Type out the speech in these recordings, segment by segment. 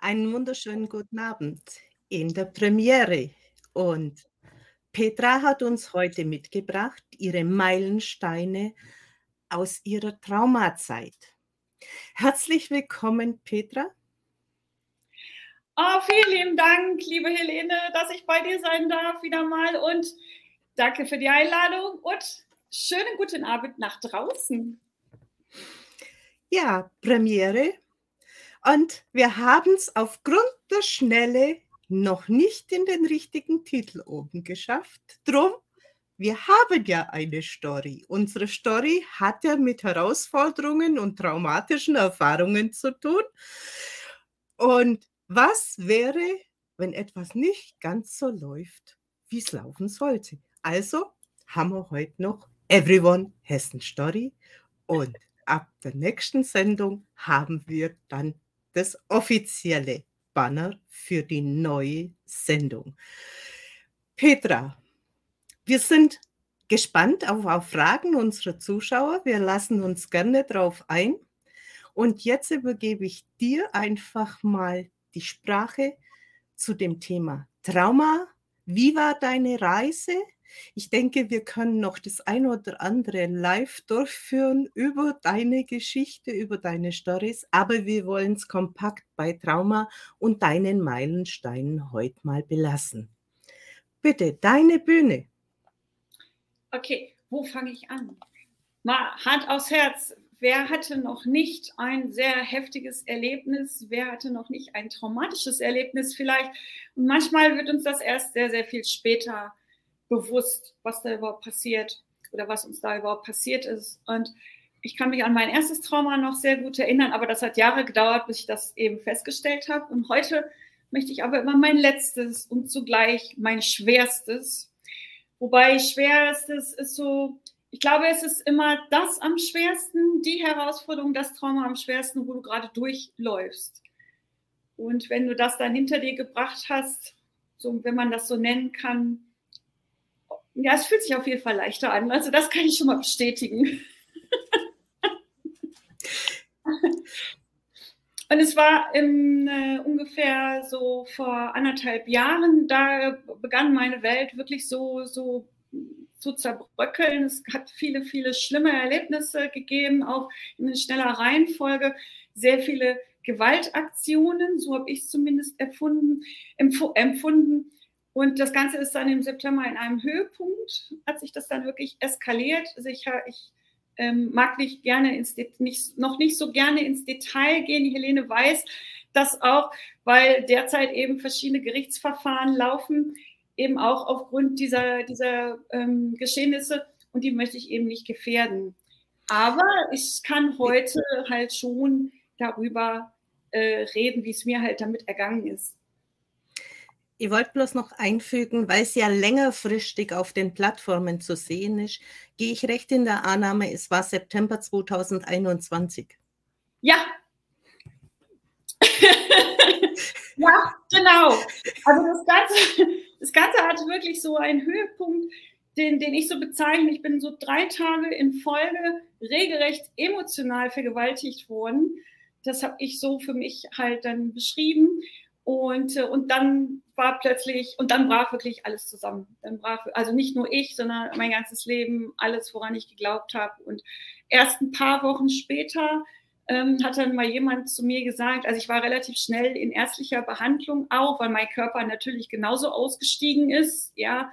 Einen wunderschönen guten Abend in der Premiere. Und Petra hat uns heute mitgebracht ihre Meilensteine aus ihrer Traumazeit. Herzlich willkommen, Petra. Oh, vielen lieben Dank, liebe Helene, dass ich bei dir sein darf wieder mal und danke für die Einladung und schönen guten Abend nach draußen. Ja, Premiere und wir haben es aufgrund der Schnelle noch nicht in den richtigen Titel oben geschafft. Drum, wir haben ja eine Story. Unsere Story hat ja mit Herausforderungen und traumatischen Erfahrungen zu tun. Und was wäre, wenn etwas nicht ganz so läuft, wie es laufen sollte? Also haben wir heute noch Everyone Hessen Story und ab der nächsten Sendung haben wir dann das offizielle Banner für die neue Sendung. Petra, wir sind gespannt auf, auf Fragen unserer Zuschauer. Wir lassen uns gerne darauf ein. Und jetzt übergebe ich dir einfach mal die Sprache zu dem Thema Trauma. Wie war deine Reise? Ich denke, wir können noch das ein oder andere live durchführen über deine Geschichte, über deine Stories, aber wir wollen es kompakt bei Trauma und deinen Meilensteinen heute mal belassen. Bitte, deine Bühne. Okay, wo fange ich an? Mal Hand aufs Herz. Wer hatte noch nicht ein sehr heftiges Erlebnis? Wer hatte noch nicht ein traumatisches Erlebnis vielleicht? Und manchmal wird uns das erst sehr, sehr viel später bewusst, was da überhaupt passiert oder was uns da überhaupt passiert ist. Und ich kann mich an mein erstes Trauma noch sehr gut erinnern, aber das hat Jahre gedauert, bis ich das eben festgestellt habe. Und heute möchte ich aber immer mein letztes und zugleich mein schwerstes. Wobei schwerstes ist so, ich glaube, es ist immer das am schwersten, die Herausforderung, das Trauma am schwersten, wo du gerade durchläufst. Und wenn du das dann hinter dir gebracht hast, so, wenn man das so nennen kann, ja, es fühlt sich auf jeden Fall leichter an. Also das kann ich schon mal bestätigen. Und es war im, äh, ungefähr so vor anderthalb Jahren, da begann meine Welt wirklich so, so zu zerbröckeln. Es hat viele, viele schlimme Erlebnisse gegeben, auch in schneller Reihenfolge. Sehr viele Gewaltaktionen, so habe ich es zumindest erfunden, empfunden. Und das Ganze ist dann im September in einem Höhepunkt, hat sich das dann wirklich eskaliert. Also ich, ich ähm, mag nicht gerne ins nicht, noch nicht so gerne ins Detail gehen. Helene weiß das auch, weil derzeit eben verschiedene Gerichtsverfahren laufen, eben auch aufgrund dieser, dieser ähm, Geschehnisse und die möchte ich eben nicht gefährden. Aber ich kann heute halt schon darüber äh, reden, wie es mir halt damit ergangen ist. Ich wollte bloß noch einfügen, weil es ja längerfristig auf den Plattformen zu sehen ist, gehe ich recht in der Annahme, es war September 2021. Ja. ja, genau. Also das Ganze, das Ganze hat wirklich so einen Höhepunkt, den, den ich so bezeichne. Ich bin so drei Tage in Folge regelrecht emotional vergewaltigt worden. Das habe ich so für mich halt dann beschrieben. Und, äh, und dann war plötzlich, und dann brach wirklich alles zusammen. Dann brach, also nicht nur ich, sondern mein ganzes Leben, alles, woran ich geglaubt habe. Und erst ein paar Wochen später ähm, hat dann mal jemand zu mir gesagt, also ich war relativ schnell in ärztlicher Behandlung auch, weil mein Körper natürlich genauso ausgestiegen ist, ja.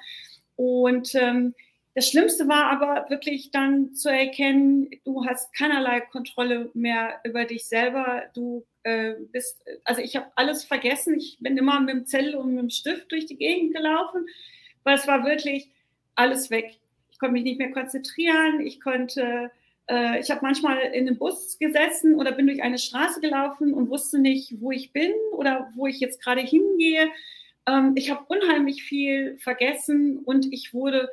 Und ähm, das Schlimmste war aber wirklich dann zu erkennen, du hast keinerlei Kontrolle mehr über dich selber. Du äh, bist, also ich habe alles vergessen. Ich bin immer mit dem Zettel und mit dem Stift durch die Gegend gelaufen, weil es war wirklich alles weg. Ich konnte mich nicht mehr konzentrieren. Ich konnte, äh, ich habe manchmal in einem Bus gesessen oder bin durch eine Straße gelaufen und wusste nicht, wo ich bin oder wo ich jetzt gerade hingehe. Ähm, ich habe unheimlich viel vergessen und ich wurde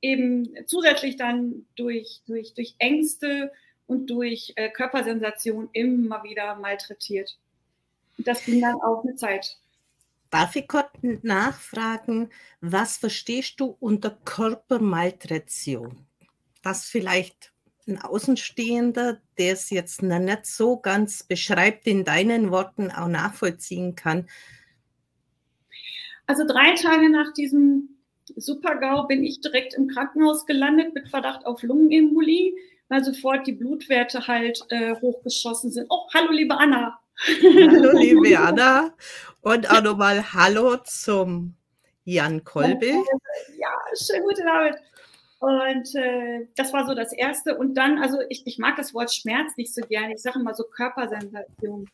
eben zusätzlich dann durch, durch, durch Ängste und durch äh, Körpersensation immer wieder malträtiert. Und das ging dann auch eine Zeit. Darf ich kurz nachfragen, was verstehst du unter Körpermalträtion? Das vielleicht ein Außenstehender, der es jetzt nicht so ganz beschreibt, in deinen Worten auch nachvollziehen kann? Also drei Tage nach diesem Super-GAU bin ich direkt im Krankenhaus gelandet mit Verdacht auf Lungenembolie, weil sofort die Blutwerte halt äh, hochgeschossen sind. Oh, hallo liebe Anna. Hallo liebe Anna und auch nochmal Hallo zum Jan Kolbe. Ja, schönen guten Abend. Und äh, das war so das Erste. Und dann, also ich, ich mag das Wort Schmerz nicht so gerne. Ich sage immer so Körpersensation.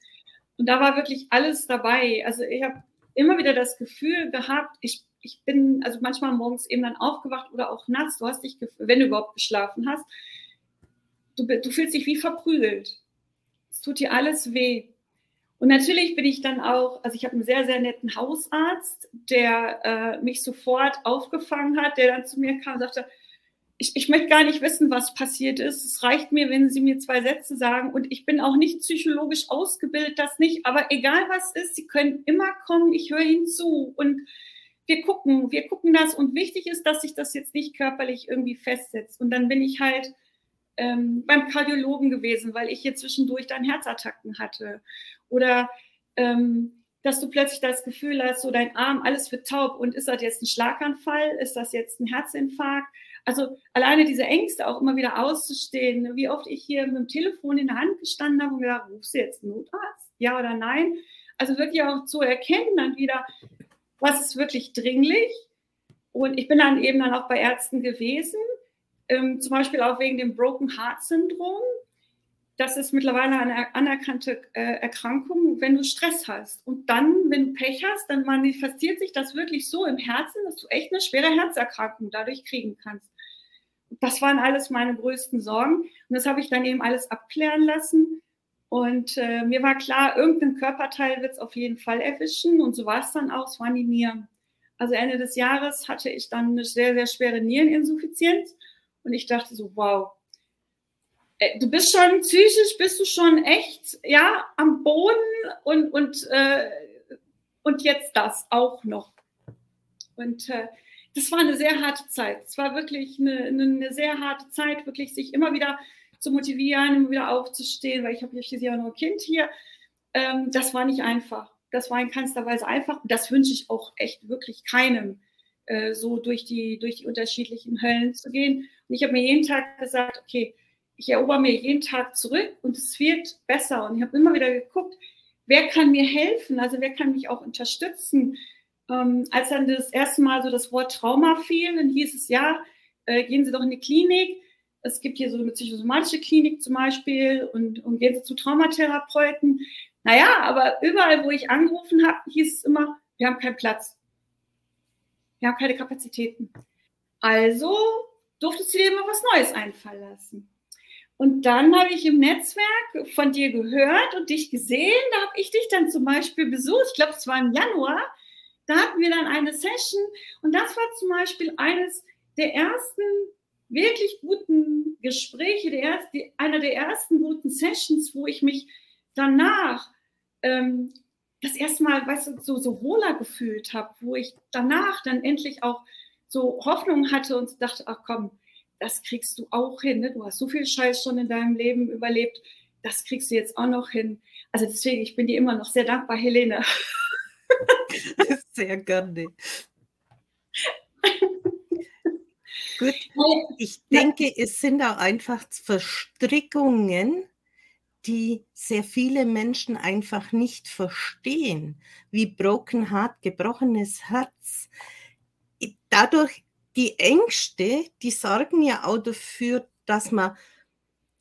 Und da war wirklich alles dabei. Also ich habe immer wieder das Gefühl gehabt, ich, ich bin also manchmal morgens eben dann aufgewacht oder auch nachts, du hast dich, wenn du überhaupt geschlafen hast, du, du fühlst dich wie verprügelt. Es tut dir alles weh. Und natürlich bin ich dann auch, also ich habe einen sehr, sehr netten Hausarzt, der äh, mich sofort aufgefangen hat, der dann zu mir kam und sagte, ich, ich möchte gar nicht wissen, was passiert ist. Es reicht mir, wenn Sie mir zwei Sätze sagen. Und ich bin auch nicht psychologisch ausgebildet, das nicht. Aber egal was ist, Sie können immer kommen. Ich höre Ihnen zu. Und wir gucken, wir gucken das. Und wichtig ist, dass sich das jetzt nicht körperlich irgendwie festsetzt. Und dann bin ich halt ähm, beim Kardiologen gewesen, weil ich hier zwischendurch dann Herzattacken hatte. Oder ähm, dass du plötzlich das Gefühl hast, so dein Arm, alles wird taub und ist das jetzt ein Schlaganfall, ist das jetzt ein Herzinfarkt? Also alleine diese Ängste auch immer wieder auszustehen, wie oft ich hier mit dem Telefon in der Hand gestanden habe und gedacht, rufst du jetzt Notarzt? Ja oder nein? Also wirklich auch zu erkennen dann wieder, was ist wirklich dringlich. Und ich bin dann eben dann auch bei Ärzten gewesen, ähm, zum Beispiel auch wegen dem Broken Heart Syndrom. Das ist mittlerweile eine anerkannte äh, Erkrankung, wenn du Stress hast. Und dann, wenn du Pech hast, dann manifestiert sich das wirklich so im Herzen, dass du echt eine schwere Herzerkrankung dadurch kriegen kannst. Das waren alles meine größten Sorgen. Und das habe ich dann eben alles abklären lassen. Und äh, mir war klar, irgendein Körperteil wird es auf jeden Fall erwischen. Und so war es dann auch. Es waren die Nieren. Also Ende des Jahres hatte ich dann eine sehr, sehr schwere Niereninsuffizienz. Und ich dachte so, wow, äh, du bist schon psychisch, bist du schon echt, ja, am Boden und, und, äh, und jetzt das auch noch. Und äh, das war eine sehr harte Zeit. Es war wirklich eine, eine, sehr harte Zeit, wirklich sich immer wieder zu motivieren, immer wieder aufzustehen, weil ich habe schließlich auch noch ein Kind hier. Ähm, das war nicht einfach. Das war in keinster Weise einfach. Das wünsche ich auch echt wirklich keinem, äh, so durch die, durch die unterschiedlichen Höllen zu gehen. Und ich habe mir jeden Tag gesagt, okay, ich erober mir jeden Tag zurück und es wird besser. Und ich habe immer wieder geguckt, wer kann mir helfen? Also wer kann mich auch unterstützen? Ähm, als dann das erste Mal so das Wort Trauma fiel, dann hieß es ja, äh, gehen Sie doch in die Klinik. Es gibt hier so eine psychosomatische Klinik zum Beispiel und, und gehen Sie zu Traumatherapeuten. Naja, aber überall, wo ich angerufen habe, hieß es immer, wir haben keinen Platz. Wir haben keine Kapazitäten. Also durftest du dir immer was Neues einfallen lassen. Und dann habe ich im Netzwerk von dir gehört und dich gesehen. Da habe ich dich dann zum Beispiel besucht. Ich glaube, es war im Januar. Da hatten wir dann eine Session und das war zum Beispiel eines der ersten wirklich guten Gespräche, der erste, einer der ersten guten Sessions, wo ich mich danach ähm, das erste Mal, weißt du, so, so wohler gefühlt habe, wo ich danach dann endlich auch so Hoffnung hatte und dachte, ach komm, das kriegst du auch hin. Ne? Du hast so viel Scheiß schon in deinem Leben überlebt, das kriegst du jetzt auch noch hin. Also deswegen, ich bin dir immer noch sehr dankbar, Helene. Sehr gerne. Gut, ich denke, es sind auch einfach Verstrickungen, die sehr viele Menschen einfach nicht verstehen, wie Broken Heart, gebrochenes Herz. Dadurch, die Ängste, die sorgen ja auch dafür, dass man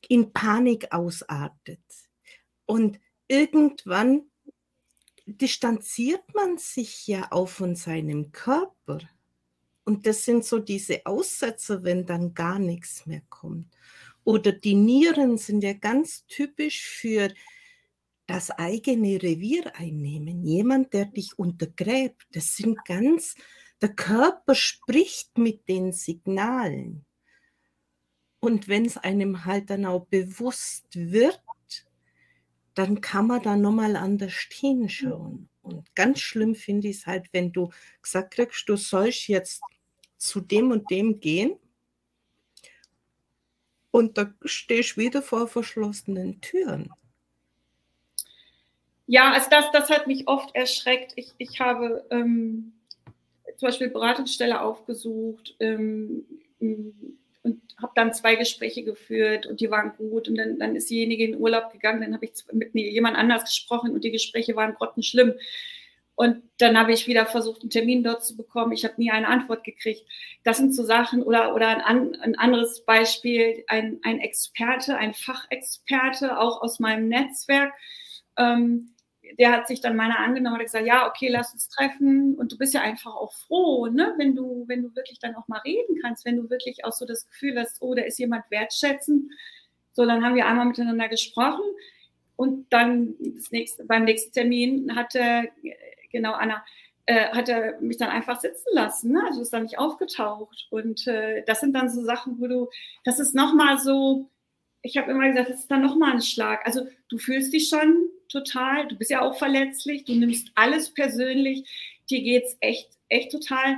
in Panik ausartet. Und irgendwann distanziert man sich ja auch von seinem Körper. Und das sind so diese Aussätze, wenn dann gar nichts mehr kommt. Oder die Nieren sind ja ganz typisch für das eigene Revier einnehmen. Jemand, der dich untergräbt. Das sind ganz, der Körper spricht mit den Signalen. Und wenn es einem halt dann auch bewusst wird, dann kann man da nochmal anders hinschauen. Und ganz schlimm finde ich es halt, wenn du gesagt kriegst, du sollst jetzt zu dem und dem gehen. Und da stehst du wieder vor verschlossenen Türen. Ja, also das, das hat mich oft erschreckt. Ich, ich habe ähm, zum Beispiel Beratungsstelle aufgesucht ähm, und habe dann zwei Gespräche geführt und die waren gut und dann, dann ist diejenige in Urlaub gegangen, dann habe ich mit jemand anders gesprochen und die Gespräche waren grottenschlimm. Und dann habe ich wieder versucht, einen Termin dort zu bekommen. Ich habe nie eine Antwort gekriegt. Das sind so Sachen oder, oder ein, ein anderes Beispiel, ein, ein Experte, ein Fachexperte, auch aus meinem Netzwerk, ähm, der hat sich dann meiner angenommen und gesagt, ja, okay, lass uns treffen. Und du bist ja einfach auch froh, ne? wenn, du, wenn du wirklich dann auch mal reden kannst, wenn du wirklich auch so das Gefühl hast, oh, da ist jemand wertschätzend. So, dann haben wir einmal miteinander gesprochen. Und dann nächste, beim nächsten Termin hatte, genau, Anna, äh, hat er mich dann einfach sitzen lassen. Ne? Also ist dann nicht aufgetaucht. Und äh, das sind dann so Sachen, wo du, das ist nochmal so, ich habe immer gesagt, das ist dann nochmal ein Schlag. Also du fühlst dich schon total, du bist ja auch verletzlich, du nimmst alles persönlich, dir geht es echt, echt total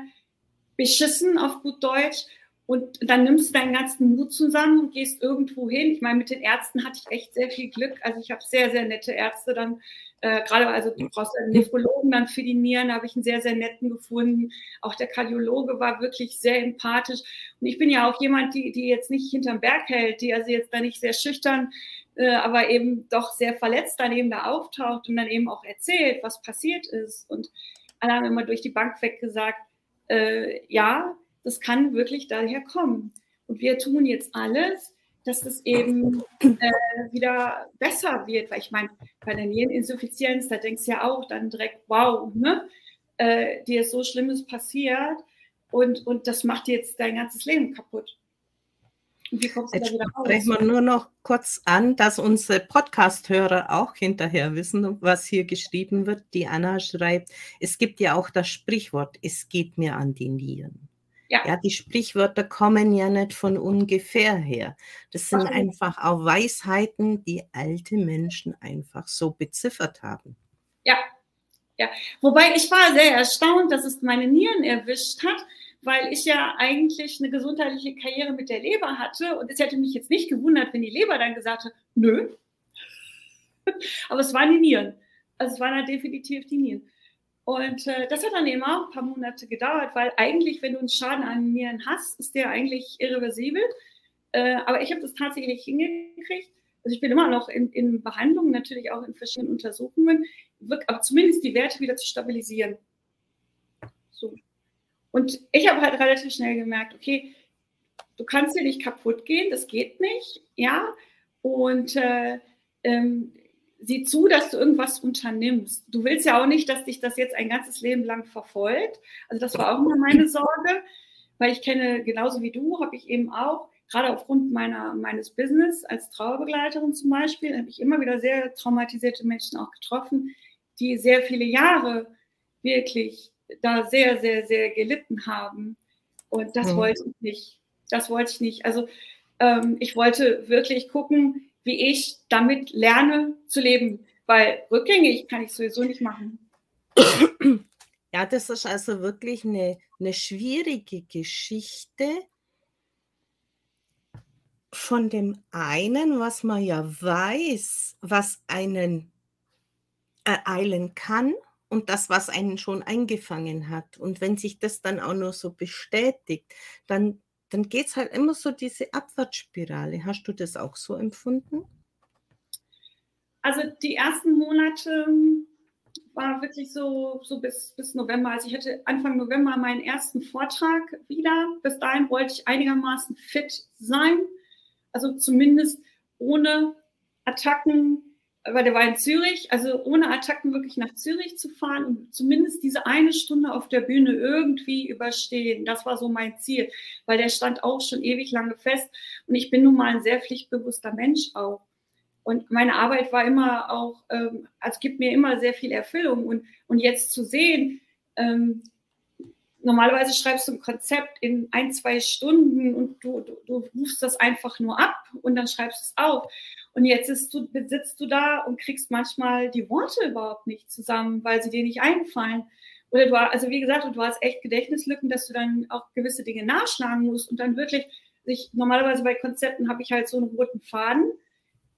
beschissen auf gut Deutsch. Und dann nimmst du deinen ganzen Mut zusammen und gehst irgendwo hin. Ich meine, mit den Ärzten hatte ich echt sehr viel Glück. Also ich habe sehr, sehr nette Ärzte dann, äh, gerade also du brauchst einen Nephrologen dann für die Nieren, habe ich einen sehr, sehr netten gefunden. Auch der Kardiologe war wirklich sehr empathisch. Und ich bin ja auch jemand, die, die jetzt nicht hinterm Berg hält, die also jetzt da nicht sehr schüchtern äh, aber eben doch sehr verletzt dann eben da auftaucht und dann eben auch erzählt, was passiert ist. Und alle haben immer durch die Bank weg gesagt, äh, ja, das kann wirklich daher kommen. Und wir tun jetzt alles, dass das eben äh, wieder besser wird. Weil ich meine, bei der Niereninsuffizienz, da denkst du ja auch dann direkt, wow, ne? Äh, dir ist so Schlimmes passiert und, und das macht jetzt dein ganzes Leben kaputt. Wie kommst du Jetzt da wieder raus? Sprechen wir nur noch kurz an, dass unsere Podcast-Hörer auch hinterher wissen, was hier geschrieben wird. Die Anna schreibt, es gibt ja auch das Sprichwort, es geht mir an die Nieren. Ja. ja, die Sprichwörter kommen ja nicht von ungefähr her. Das sind okay. einfach auch Weisheiten, die alte Menschen einfach so beziffert haben. Ja, ja. Wobei ich war sehr erstaunt, dass es meine Nieren erwischt hat, weil ich ja eigentlich eine gesundheitliche Karriere mit der Leber hatte und es hätte mich jetzt nicht gewundert, wenn die Leber dann gesagt hätte, nö. Aber es waren die Nieren. Also es waren halt definitiv die Nieren. Und äh, das hat dann eben auch ein paar Monate gedauert, weil eigentlich, wenn du einen Schaden an Nieren hast, ist der eigentlich irreversibel. Äh, aber ich habe das tatsächlich hingekriegt. Also ich bin immer noch in, in Behandlung, natürlich auch in verschiedenen Untersuchungen, aber zumindest die Werte wieder zu stabilisieren. So. Und ich habe halt relativ schnell gemerkt, okay, du kannst hier nicht kaputt gehen, das geht nicht, ja. Und äh, ähm, sieh zu, dass du irgendwas unternimmst. Du willst ja auch nicht, dass dich das jetzt ein ganzes Leben lang verfolgt. Also das war auch immer meine Sorge, weil ich kenne, genauso wie du, habe ich eben auch, gerade aufgrund meiner, meines Business als Trauerbegleiterin zum Beispiel, habe ich immer wieder sehr traumatisierte Menschen auch getroffen, die sehr viele Jahre wirklich da sehr, sehr, sehr gelitten haben. Und das mhm. wollte ich nicht. Das wollte ich nicht. Also ähm, ich wollte wirklich gucken, wie ich damit lerne zu leben, weil rückgängig kann ich sowieso nicht machen. Ja, das ist also wirklich eine, eine schwierige Geschichte. Von dem einen, was man ja weiß, was einen ereilen kann, und das, was einen schon eingefangen hat. Und wenn sich das dann auch nur so bestätigt, dann, dann geht es halt immer so diese Abwärtsspirale. Hast du das auch so empfunden? Also die ersten Monate war wirklich so, so bis, bis November. Also ich hatte Anfang November meinen ersten Vortrag wieder. Bis dahin wollte ich einigermaßen fit sein. Also zumindest ohne Attacken, weil der war in Zürich, also ohne Attacken wirklich nach Zürich zu fahren und zumindest diese eine Stunde auf der Bühne irgendwie überstehen. Das war so mein Ziel, weil der stand auch schon ewig lange fest und ich bin nun mal ein sehr pflichtbewusster Mensch auch. Und meine Arbeit war immer auch, ähm, also gibt mir immer sehr viel Erfüllung und, und jetzt zu sehen, ähm, normalerweise schreibst du ein Konzept in ein, zwei Stunden und du, du, du rufst das einfach nur ab und dann schreibst du es auf. Und jetzt du, sitzt du da und kriegst manchmal die Worte überhaupt nicht zusammen, weil sie dir nicht einfallen. Oder du, also wie gesagt, du hast echt Gedächtnislücken, dass du dann auch gewisse Dinge nachschlagen musst und dann wirklich Ich, normalerweise bei Konzepten habe ich halt so einen roten Faden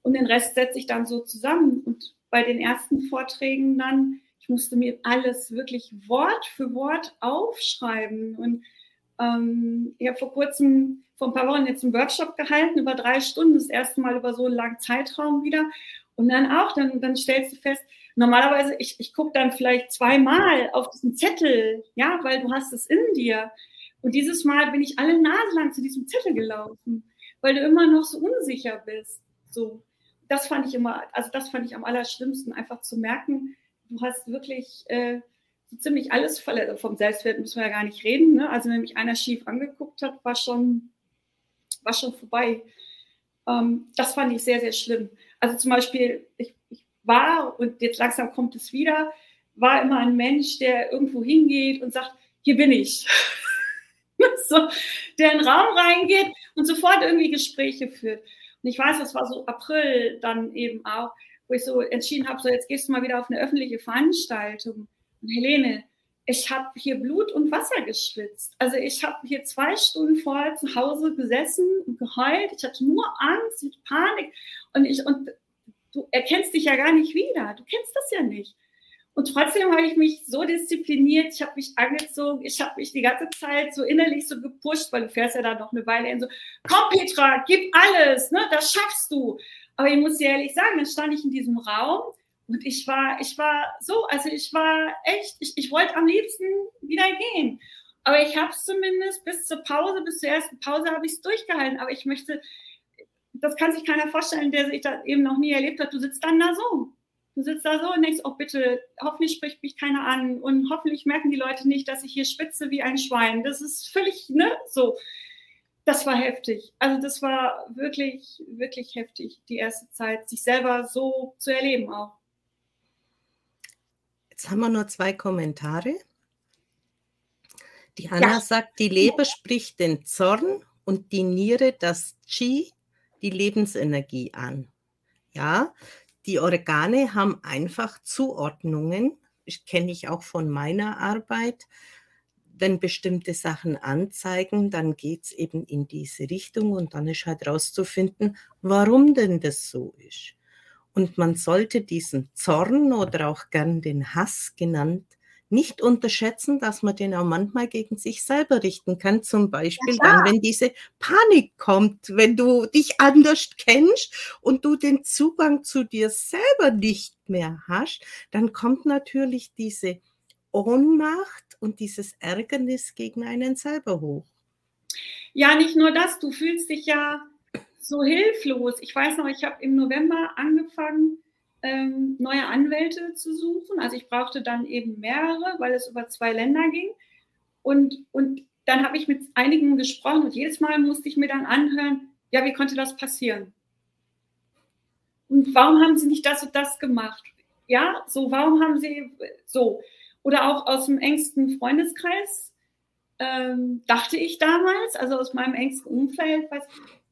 und den Rest setze ich dann so zusammen. Und bei den ersten Vorträgen dann, ich musste mir alles wirklich Wort für Wort aufschreiben. Und ähm, ich habe vor kurzem, vor ein paar Wochen jetzt einen Workshop gehalten, über drei Stunden, das erste Mal über so einen langen Zeitraum wieder. Und dann auch, dann, dann stellst du fest, normalerweise, ich, ich gucke dann vielleicht zweimal auf diesen Zettel, ja, weil du hast es in dir. Und dieses Mal bin ich alle Nase lang zu diesem Zettel gelaufen, weil du immer noch so unsicher bist. So, das fand ich immer, also das fand ich am allerschlimmsten, einfach zu merken, du hast wirklich äh, so ziemlich alles verletzt. Vom Selbstwert müssen wir ja gar nicht reden. Ne? Also wenn mich einer schief angeguckt hat, war schon, war schon vorbei. Ähm, das fand ich sehr, sehr schlimm. Also zum Beispiel, ich, ich war, und jetzt langsam kommt es wieder, war immer ein Mensch, der irgendwo hingeht und sagt, hier bin ich. so, der in den Raum reingeht und sofort irgendwie Gespräche führt. Und ich weiß, das war so April dann eben auch, wo ich so entschieden habe, so jetzt gehst du mal wieder auf eine öffentliche Veranstaltung. Und Helene, ich habe hier Blut und Wasser geschwitzt. Also ich habe hier zwei Stunden vorher zu Hause gesessen und geheult. Ich hatte nur Angst und Panik. Und ich, und du erkennst dich ja gar nicht wieder. Du kennst das ja nicht. Und trotzdem habe ich mich so diszipliniert, ich habe mich angezogen, ich habe mich die ganze Zeit so innerlich so gepusht, weil du fährst ja da noch eine Weile hin, so, komm Petra, gib alles, ne, das schaffst du. Aber ich muss dir ehrlich sagen, dann stand ich in diesem Raum und ich war, ich war so, also ich war echt, ich, ich wollte am liebsten wieder gehen. Aber ich habe es zumindest bis zur Pause, bis zur ersten Pause habe ich es durchgehalten. Aber ich möchte, das kann sich keiner vorstellen, der sich das eben noch nie erlebt hat. Du sitzt dann da so. Du sitzt da so und denkst, oh bitte, hoffentlich spricht mich keiner an und hoffentlich merken die Leute nicht, dass ich hier spitze wie ein Schwein. Das ist völlig, ne, so. Das war heftig. Also das war wirklich, wirklich heftig, die erste Zeit, sich selber so zu erleben auch. Jetzt haben wir nur zwei Kommentare. Die Anna ja. sagt, die Leber spricht den Zorn und die Niere das Qi, die Lebensenergie an. Ja, die Organe haben einfach Zuordnungen, ich kenne ich auch von meiner Arbeit. Wenn bestimmte Sachen anzeigen, dann geht es eben in diese Richtung und dann ist halt rauszufinden, warum denn das so ist. Und man sollte diesen Zorn oder auch gern den Hass genannt nicht unterschätzen, dass man den auch manchmal gegen sich selber richten kann. Zum Beispiel ja, dann, wenn diese Panik kommt, wenn du dich anders kennst und du den Zugang zu dir selber nicht mehr hast, dann kommt natürlich diese Ohnmacht und dieses Ärgernis gegen einen selber hoch. Ja, nicht nur das, du fühlst dich ja so hilflos. Ich weiß noch, ich habe im November angefangen, ähm, neue Anwälte zu suchen. Also ich brauchte dann eben mehrere, weil es über zwei Länder ging. Und, und dann habe ich mit einigen gesprochen und jedes Mal musste ich mir dann anhören, ja, wie konnte das passieren? Und warum haben sie nicht das und das gemacht? Ja, so, warum haben sie so? Oder auch aus dem engsten Freundeskreis ähm, dachte ich damals, also aus meinem engsten Umfeld, was,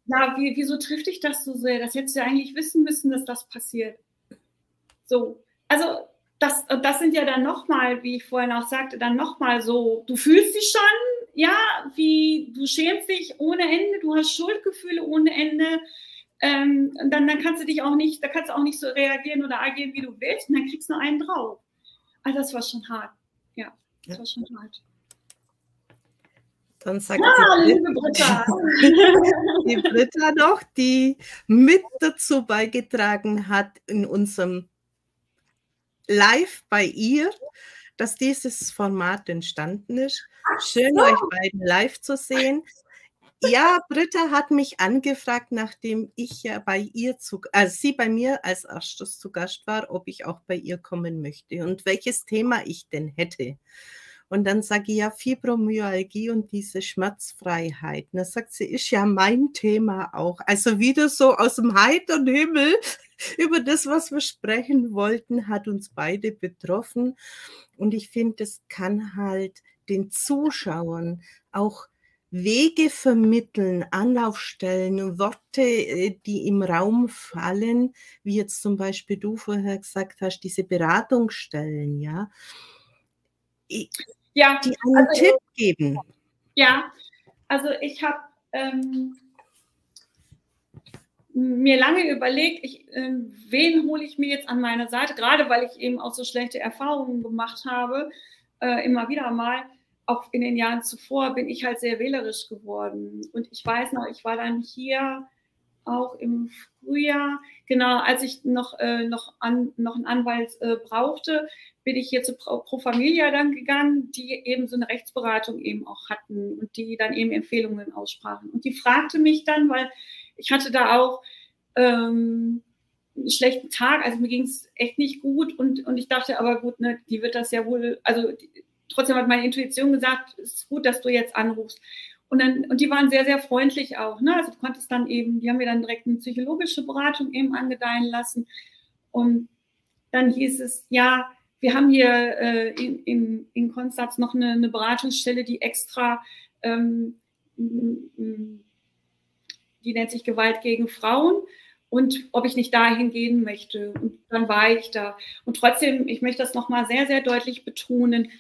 ja, wie, wieso trifft dich das so sehr? Das hättest du ja eigentlich wissen müssen, dass das passiert. So, also das, das sind ja dann nochmal, wie ich vorhin auch sagte, dann nochmal so, du fühlst dich schon, ja, wie du schämst dich ohne Ende, du hast Schuldgefühle ohne Ende. Ähm, und dann, dann kannst du dich auch nicht, da kannst du auch nicht so reagieren oder agieren, wie du willst, und dann kriegst du nur einen drauf. Also das war schon hart. Ja, das ja. war schon hart. Dann sagt ah, die, Britta. die Britta noch, die mit dazu beigetragen hat in unserem live bei ihr, dass dieses Format entstanden ist. Schön, so. euch beiden live zu sehen. Ja, Britta hat mich angefragt, nachdem ich ja bei ihr zu, also sie bei mir als erstes zu Gast war, ob ich auch bei ihr kommen möchte und welches Thema ich denn hätte. Und dann sage ich ja Fibromyalgie und diese Schmerzfreiheit. Und dann sagt sie, ist ja mein Thema auch. Also wieder so aus dem heiteren Himmel über das, was wir sprechen wollten, hat uns beide betroffen. Und ich finde, es kann halt den Zuschauern auch Wege vermitteln, Anlaufstellen, Worte, äh, die im Raum fallen, wie jetzt zum Beispiel du vorher gesagt hast, diese Beratungsstellen, ja. ja, die einen also Tipp geben. Ja, also ich habe ähm, mir lange überlegt, ich, äh, wen hole ich mir jetzt an meine Seite, gerade weil ich eben auch so schlechte Erfahrungen gemacht habe, äh, immer wieder mal. Auch in den Jahren zuvor bin ich halt sehr wählerisch geworden. Und ich weiß noch, ich war dann hier auch im Frühjahr, genau, als ich noch, äh, noch, an, noch einen Anwalt äh, brauchte, bin ich hier zu Pro, Familia dann gegangen, die eben so eine Rechtsberatung eben auch hatten und die dann eben Empfehlungen aussprachen. Und die fragte mich dann, weil ich hatte da auch ähm, einen schlechten Tag, also mir ging es echt nicht gut und, und ich dachte, aber gut, ne, die wird das ja wohl, also die, trotzdem hat meine Intuition gesagt, es ist gut, dass du jetzt anrufst. Und, dann, und die waren sehr, sehr freundlich auch. Ne? Also du konntest dann eben, die haben mir dann direkt eine psychologische Beratung eben angedeihen lassen. Und dann hieß es, ja, wir haben hier äh, in, in, in Konstanz noch eine, eine Beratungsstelle, die extra, ähm, die nennt sich Gewalt gegen Frauen und ob ich nicht dahin gehen möchte. Und dann war ich da. Und trotzdem, ich möchte das nochmal sehr, sehr deutlich betonen,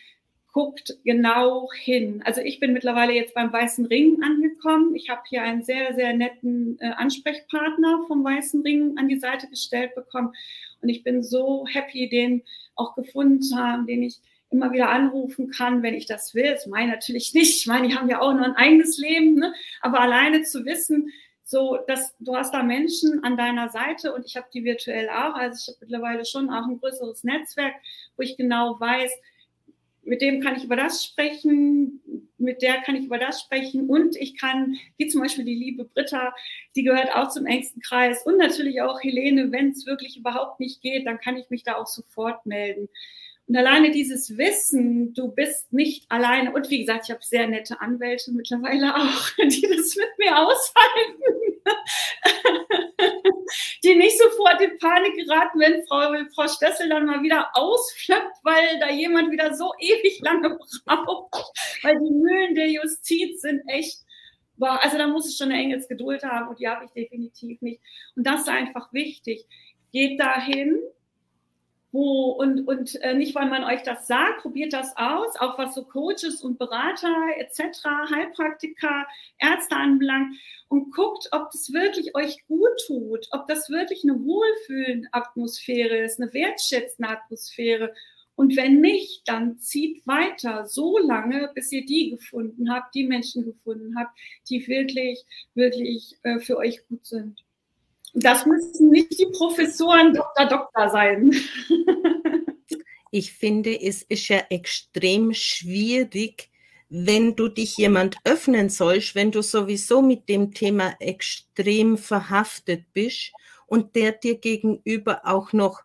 guckt genau hin. Also ich bin mittlerweile jetzt beim Weißen Ring angekommen. Ich habe hier einen sehr, sehr netten äh, Ansprechpartner vom Weißen Ring an die Seite gestellt bekommen. Und ich bin so happy, den auch gefunden zu haben, den ich immer wieder anrufen kann, wenn ich das will. Das meine ich natürlich nicht. Ich meine, die haben ja auch noch ein eigenes Leben. Ne? Aber alleine zu wissen, so, dass du hast da Menschen an deiner Seite und ich habe die virtuell auch. Also ich habe mittlerweile schon auch ein größeres Netzwerk, wo ich genau weiß, mit dem kann ich über das sprechen, mit der kann ich über das sprechen und ich kann, wie zum Beispiel die liebe Britta, die gehört auch zum engsten Kreis und natürlich auch Helene, wenn es wirklich überhaupt nicht geht, dann kann ich mich da auch sofort melden. Und alleine dieses Wissen, du bist nicht alleine. Und wie gesagt, ich habe sehr nette Anwälte mittlerweile auch, die das mit mir aushalten. die nicht sofort in Panik geraten, wenn Frau, Frau Stessel dann mal wieder ausflippt, weil da jemand wieder so ewig lange braucht. Weil die Mühlen der Justiz sind echt also da muss ich schon eine Engelsgeduld haben und die habe ich definitiv nicht. Und das ist einfach wichtig. Geht dahin, wo und, und äh, nicht, weil man euch das sagt, probiert das aus, auch was so Coaches und Berater etc., Heilpraktiker, Ärzte anbelangt und guckt, ob das wirklich euch gut tut, ob das wirklich eine wohlfühlende Atmosphäre ist, eine wertschätzende Atmosphäre. Und wenn nicht, dann zieht weiter so lange, bis ihr die gefunden habt, die Menschen gefunden habt, die wirklich, wirklich äh, für euch gut sind. Das müssen nicht die Professoren Dr. Doktor sein. ich finde, es ist ja extrem schwierig, wenn du dich jemand öffnen sollst, wenn du sowieso mit dem Thema extrem verhaftet bist und der dir gegenüber auch noch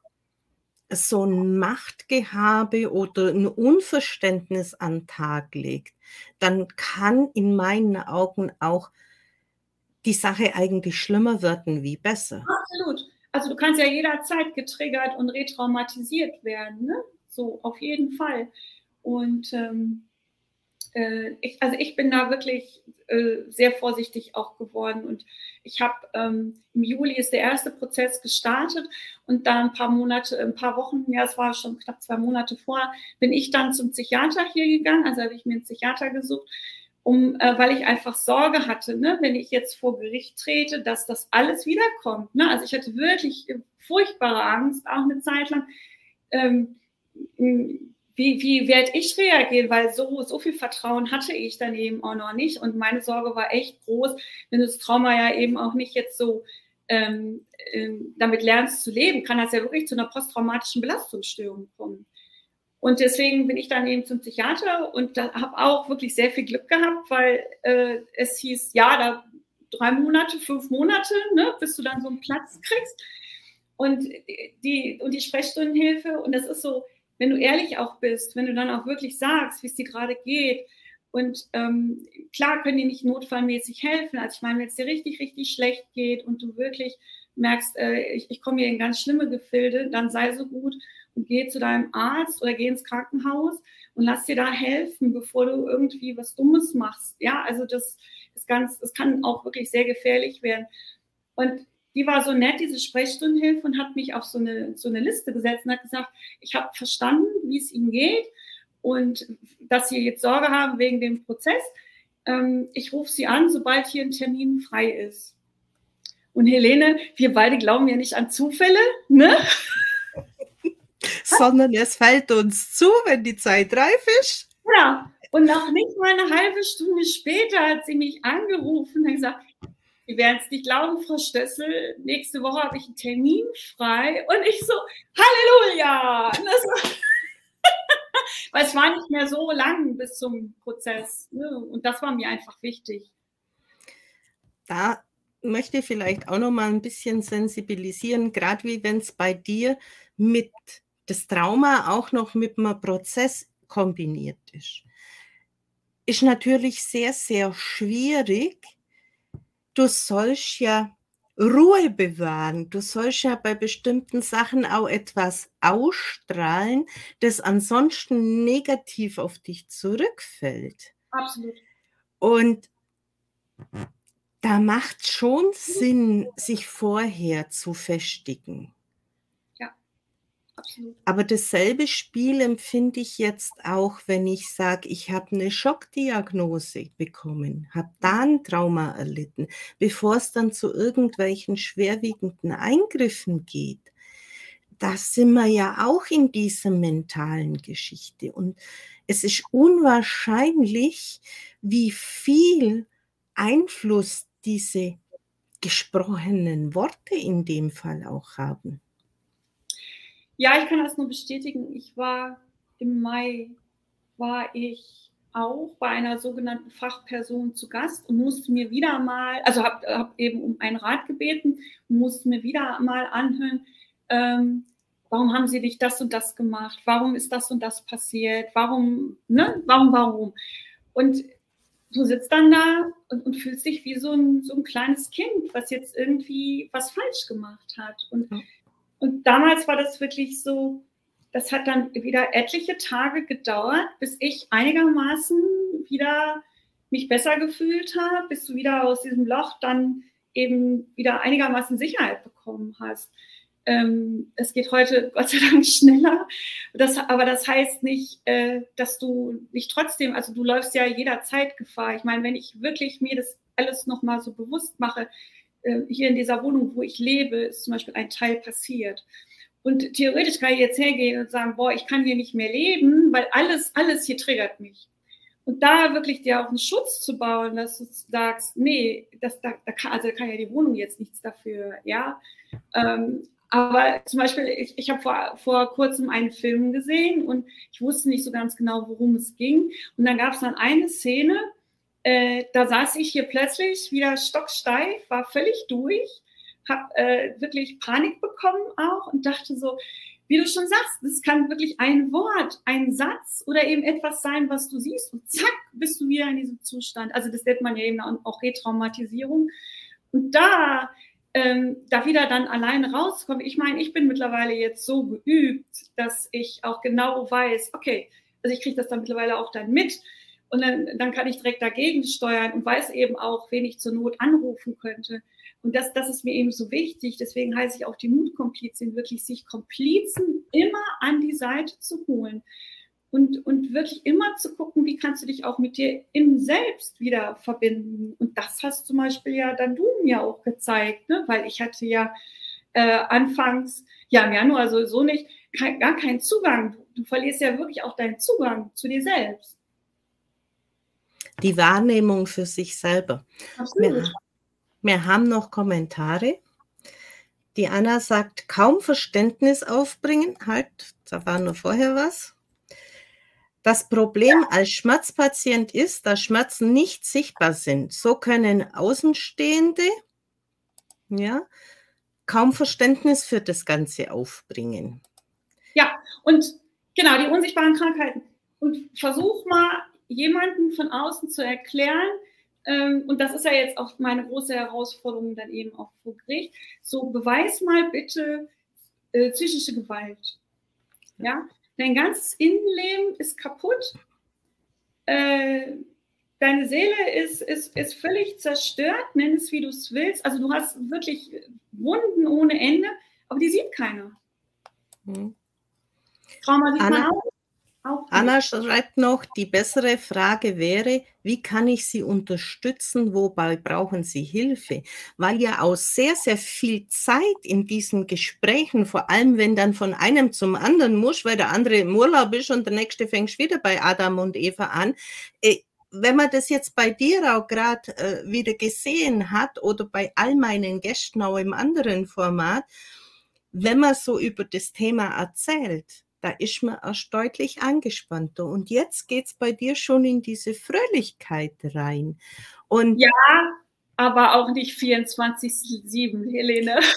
so ein Machtgehabe oder ein Unverständnis an den Tag legt, dann kann in meinen Augen auch die Sache eigentlich schlimmer werden wie besser. Absolut. Also du kannst ja jederzeit getriggert und retraumatisiert werden, ne? So auf jeden Fall. Und ähm, äh, ich, also ich bin da wirklich äh, sehr vorsichtig auch geworden und ich habe ähm, im Juli ist der erste Prozess gestartet und da ein paar Monate, ein paar Wochen, ja, es war schon knapp zwei Monate vor, bin ich dann zum Psychiater hier gegangen, also habe ich mir einen Psychiater gesucht um, äh, weil ich einfach Sorge hatte, ne, wenn ich jetzt vor Gericht trete, dass das alles wiederkommt. Ne? Also ich hatte wirklich äh, furchtbare Angst, auch eine Zeit lang. Ähm, wie, wie werde ich reagieren? Weil so, so viel Vertrauen hatte ich dann eben auch noch nicht. Und meine Sorge war echt groß, wenn du das Trauma ja eben auch nicht jetzt so ähm, ähm, damit lernst zu leben, kann das ja wirklich zu einer posttraumatischen Belastungsstörung kommen. Und deswegen bin ich dann eben zum Psychiater und da habe auch wirklich sehr viel Glück gehabt, weil äh, es hieß, ja, da drei Monate, fünf Monate, ne, bis du dann so einen Platz kriegst. Und die, und die Sprechstundenhilfe, und das ist so, wenn du ehrlich auch bist, wenn du dann auch wirklich sagst, wie es dir gerade geht, und ähm, klar können die nicht notfallmäßig helfen. Also ich meine, wenn es dir richtig, richtig schlecht geht und du wirklich merkst, äh, ich, ich komme hier in ganz schlimme Gefilde, dann sei so gut geh zu deinem Arzt oder geh ins Krankenhaus und lass dir da helfen, bevor du irgendwie was Dummes machst. Ja, also das ist ganz, es kann auch wirklich sehr gefährlich werden. Und die war so nett, diese Sprechstundenhilfe, und hat mich auf so eine, so eine Liste gesetzt und hat gesagt, ich habe verstanden, wie es Ihnen geht und dass Sie jetzt Sorge haben wegen dem Prozess. Ähm, ich rufe Sie an, sobald hier ein Termin frei ist. Und Helene, wir beide glauben ja nicht an Zufälle, ne? Sondern es fällt uns zu, wenn die Zeit reif ist. Ja, und noch nicht mal eine halbe Stunde später hat sie mich angerufen und gesagt, Sie werden es nicht glauben, Frau Stössel, nächste Woche habe ich einen Termin frei. Und ich so, Halleluja! Weil es war nicht mehr so lang bis zum Prozess. Ne? Und das war mir einfach wichtig. Da möchte ich vielleicht auch noch mal ein bisschen sensibilisieren, gerade wie wenn es bei dir mit das Trauma auch noch mit einem Prozess kombiniert ist. Ist natürlich sehr, sehr schwierig, du sollst ja Ruhe bewahren. Du sollst ja bei bestimmten Sachen auch etwas ausstrahlen, das ansonsten negativ auf dich zurückfällt. Absolut. Und da macht schon Sinn, sich vorher zu festigen. Absolut. Aber dasselbe Spiel empfinde ich jetzt auch, wenn ich sage, ich habe eine Schockdiagnose bekommen, habe da ein Trauma erlitten, bevor es dann zu irgendwelchen schwerwiegenden Eingriffen geht. Da sind wir ja auch in dieser mentalen Geschichte. Und es ist unwahrscheinlich, wie viel Einfluss diese gesprochenen Worte in dem Fall auch haben. Ja, ich kann das nur bestätigen. Ich war im Mai, war ich auch bei einer sogenannten Fachperson zu Gast und musste mir wieder mal, also habe hab eben um einen Rat gebeten musste mir wieder mal anhören, ähm, warum haben sie nicht das und das gemacht? Warum ist das und das passiert? Warum, ne? Warum, warum? Und du sitzt dann da und, und fühlst dich wie so ein, so ein kleines Kind, was jetzt irgendwie was falsch gemacht hat. Und ja. Und damals war das wirklich so, das hat dann wieder etliche Tage gedauert, bis ich einigermaßen wieder mich besser gefühlt habe, bis du wieder aus diesem Loch dann eben wieder einigermaßen Sicherheit bekommen hast. Ähm, es geht heute Gott sei Dank schneller, das, aber das heißt nicht, äh, dass du nicht trotzdem, also du läufst ja jederzeit Gefahr. Ich meine, wenn ich wirklich mir das alles nochmal so bewusst mache, hier in dieser Wohnung, wo ich lebe, ist zum Beispiel ein Teil passiert. Und theoretisch kann ich jetzt hergehen und sagen, boah, ich kann hier nicht mehr leben, weil alles, alles hier triggert mich. Und da wirklich dir auch einen Schutz zu bauen, dass du sagst, nee, das, da, da kann, also da kann ja die Wohnung jetzt nichts dafür, ja. Ähm, aber zum Beispiel, ich, ich habe vor, vor kurzem einen Film gesehen und ich wusste nicht so ganz genau, worum es ging. Und dann gab es dann eine Szene, äh, da saß ich hier plötzlich wieder stocksteif, war völlig durch, habe äh, wirklich Panik bekommen auch und dachte so, wie du schon sagst, das kann wirklich ein Wort, ein Satz oder eben etwas sein, was du siehst und zack, bist du wieder in diesem Zustand. Also das nennt man ja eben auch Retraumatisierung. Und da, ähm, da wieder dann alleine rauskommen. Ich meine, ich bin mittlerweile jetzt so geübt, dass ich auch genau weiß, okay, also ich kriege das dann mittlerweile auch dann mit und dann, dann kann ich direkt dagegen steuern und weiß eben auch, wen ich zur Not anrufen könnte. Und das, das ist mir eben so wichtig. Deswegen heiße ich auch die Mutkomplizin, wirklich sich Komplizen immer an die Seite zu holen. Und, und wirklich immer zu gucken, wie kannst du dich auch mit dir im Selbst wieder verbinden. Und das hast zum Beispiel ja dann du mir auch gezeigt, ne? weil ich hatte ja äh, anfangs, ja im Januar sowieso nicht, kein, gar keinen Zugang. Du verlierst ja wirklich auch deinen Zugang zu dir selbst die Wahrnehmung für sich selber. Wir, wir, haben noch Kommentare. Die Anna sagt, kaum Verständnis aufbringen. Halt, da war nur vorher was. Das Problem als Schmerzpatient ist, dass Schmerzen nicht sichtbar sind. So können Außenstehende ja, kaum Verständnis für das Ganze aufbringen. Ja, und genau, die unsichtbaren Krankheiten. Und versuch mal jemanden von außen zu erklären, ähm, und das ist ja jetzt auch meine große Herausforderung dann eben auch vor Gericht, so beweis mal bitte äh, psychische Gewalt. Ja, dein ganzes Innenleben ist kaputt. Äh, deine Seele ist, ist, ist völlig zerstört, nenn es wie du es willst. Also du hast wirklich Wunden ohne Ende, aber die sieht keiner. Hm. Trauma sieht Anna, man auch. Anna schreibt noch, die bessere Frage wäre, wie kann ich Sie unterstützen, wobei brauchen Sie Hilfe? Weil ja auch sehr, sehr viel Zeit in diesen Gesprächen, vor allem wenn dann von einem zum anderen muss, weil der andere im Urlaub ist und der nächste fängt wieder bei Adam und Eva an. Äh, wenn man das jetzt bei dir auch gerade äh, wieder gesehen hat oder bei all meinen Gästen auch im anderen Format, wenn man so über das Thema erzählt, da ist man erst deutlich angespannter. Und jetzt geht es bei dir schon in diese Fröhlichkeit rein. Und ja, aber auch nicht 24-7, Helene.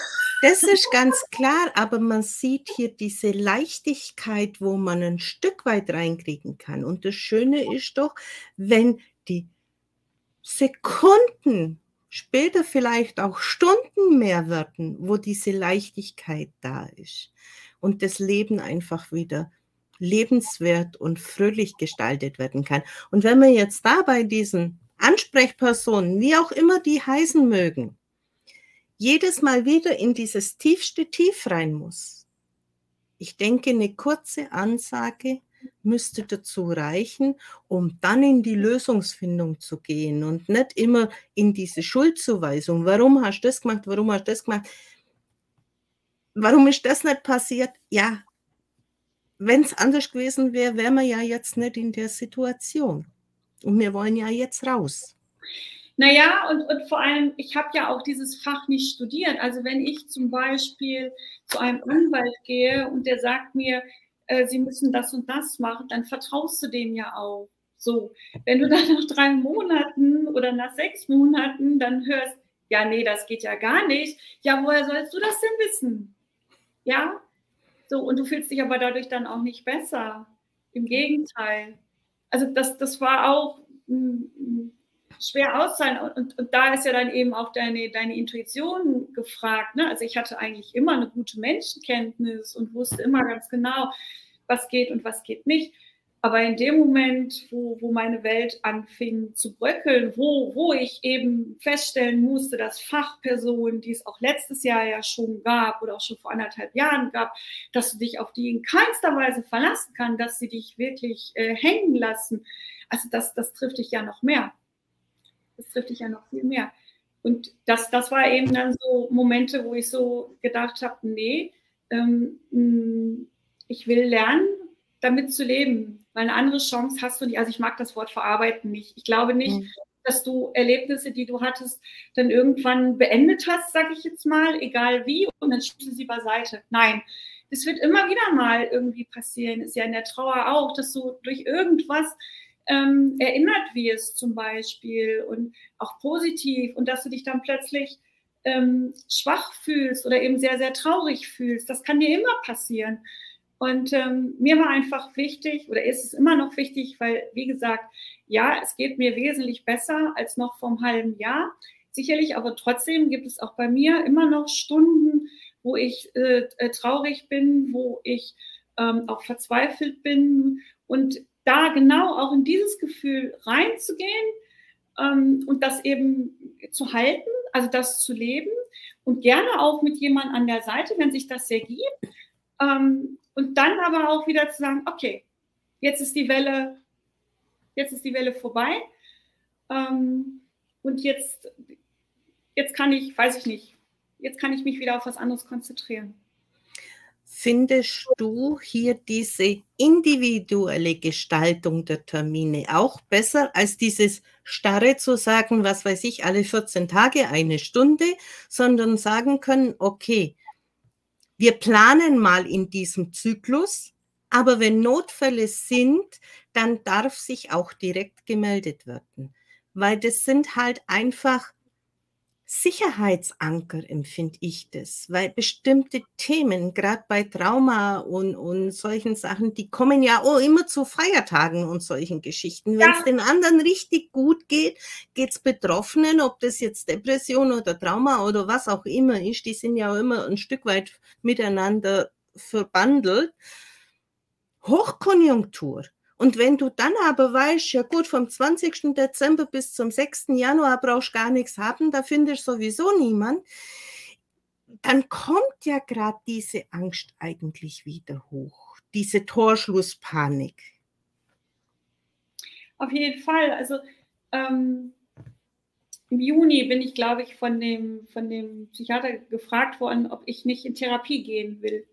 Das ist ganz klar, aber man sieht hier diese Leichtigkeit, wo man ein Stück weit reinkriegen kann. Und das Schöne ist doch, wenn die Sekunden, später vielleicht auch Stunden mehr werden, wo diese Leichtigkeit da ist und das Leben einfach wieder lebenswert und fröhlich gestaltet werden kann. Und wenn wir jetzt da bei diesen Ansprechpersonen, wie auch immer die heißen mögen, jedes Mal wieder in dieses tiefste Tief rein muss. Ich denke, eine kurze Ansage müsste dazu reichen, um dann in die Lösungsfindung zu gehen und nicht immer in diese Schuldzuweisung. Warum hast du das gemacht? Warum hast du das gemacht? Warum ist das nicht passiert? Ja, wenn es anders gewesen wäre, wären wir ja jetzt nicht in der Situation. Und wir wollen ja jetzt raus. Naja, und, und vor allem, ich habe ja auch dieses Fach nicht studiert. Also wenn ich zum Beispiel zu einem Anwalt gehe und der sagt mir, äh, Sie müssen das und das machen, dann vertraust du dem ja auch. So, wenn du dann nach drei Monaten oder nach sechs Monaten dann hörst, ja, nee, das geht ja gar nicht. Ja, woher sollst du das denn wissen? Ja, so, und du fühlst dich aber dadurch dann auch nicht besser. Im Gegenteil. Also das, das war auch m, m, schwer auszahlen. Und, und, und, da ist ja dann eben auch deine, deine Intuition gefragt. Ne? Also ich hatte eigentlich immer eine gute Menschenkenntnis und wusste immer ganz genau, was geht und was geht nicht. Aber in dem Moment, wo, wo meine Welt anfing zu bröckeln, wo, wo ich eben feststellen musste, dass Fachpersonen, die es auch letztes Jahr ja schon gab oder auch schon vor anderthalb Jahren gab, dass du dich auf die in keinster Weise verlassen kann, dass sie dich wirklich äh, hängen lassen. Also das, das trifft dich ja noch mehr. Das trifft dich ja noch viel mehr. Und das, das war eben dann so Momente, wo ich so gedacht habe, nee, ähm, ich will lernen, damit zu leben weil eine andere Chance hast du nicht. Also ich mag das Wort verarbeiten nicht. Ich glaube nicht, mhm. dass du Erlebnisse, die du hattest, dann irgendwann beendet hast, sage ich jetzt mal, egal wie, und dann schiebst du sie beiseite. Nein, das wird immer wieder mal irgendwie passieren. Ist ja in der Trauer auch, dass du durch irgendwas ähm, erinnert wirst zum Beispiel und auch positiv und dass du dich dann plötzlich ähm, schwach fühlst oder eben sehr, sehr traurig fühlst. Das kann dir immer passieren. Und ähm, mir war einfach wichtig, oder ist es immer noch wichtig, weil, wie gesagt, ja, es geht mir wesentlich besser als noch vor einem halben Jahr. Sicherlich, aber trotzdem gibt es auch bei mir immer noch Stunden, wo ich äh, traurig bin, wo ich ähm, auch verzweifelt bin. Und da genau auch in dieses Gefühl reinzugehen ähm, und das eben zu halten, also das zu leben und gerne auch mit jemandem an der Seite, wenn sich das ergibt. Ähm, und dann aber auch wieder zu sagen, okay, jetzt ist die Welle, jetzt ist die Welle vorbei. Ähm, und jetzt, jetzt kann ich, weiß ich nicht, jetzt kann ich mich wieder auf was anderes konzentrieren. Findest du hier diese individuelle Gestaltung der Termine auch besser als dieses starre zu sagen, was weiß ich, alle 14 Tage eine Stunde, sondern sagen können, okay, wir planen mal in diesem Zyklus, aber wenn Notfälle sind, dann darf sich auch direkt gemeldet werden, weil das sind halt einfach Sicherheitsanker, empfinde ich das, weil bestimmte Themen, gerade bei Trauma und, und solchen Sachen, die kommen ja auch immer zu Feiertagen und solchen Geschichten. Wenn es ja. den anderen richtig gut geht, geht es Betroffenen, ob das jetzt Depression oder Trauma oder was auch immer ist, die sind ja auch immer ein Stück weit miteinander verbandelt. Hochkonjunktur. Und wenn du dann aber weißt, ja gut, vom 20. Dezember bis zum 6. Januar brauchst du gar nichts haben, da findest du sowieso niemand. dann kommt ja gerade diese Angst eigentlich wieder hoch, diese Torschlusspanik. Auf jeden Fall. Also ähm, im Juni bin ich, glaube ich, von dem, von dem Psychiater gefragt worden, ob ich nicht in Therapie gehen will.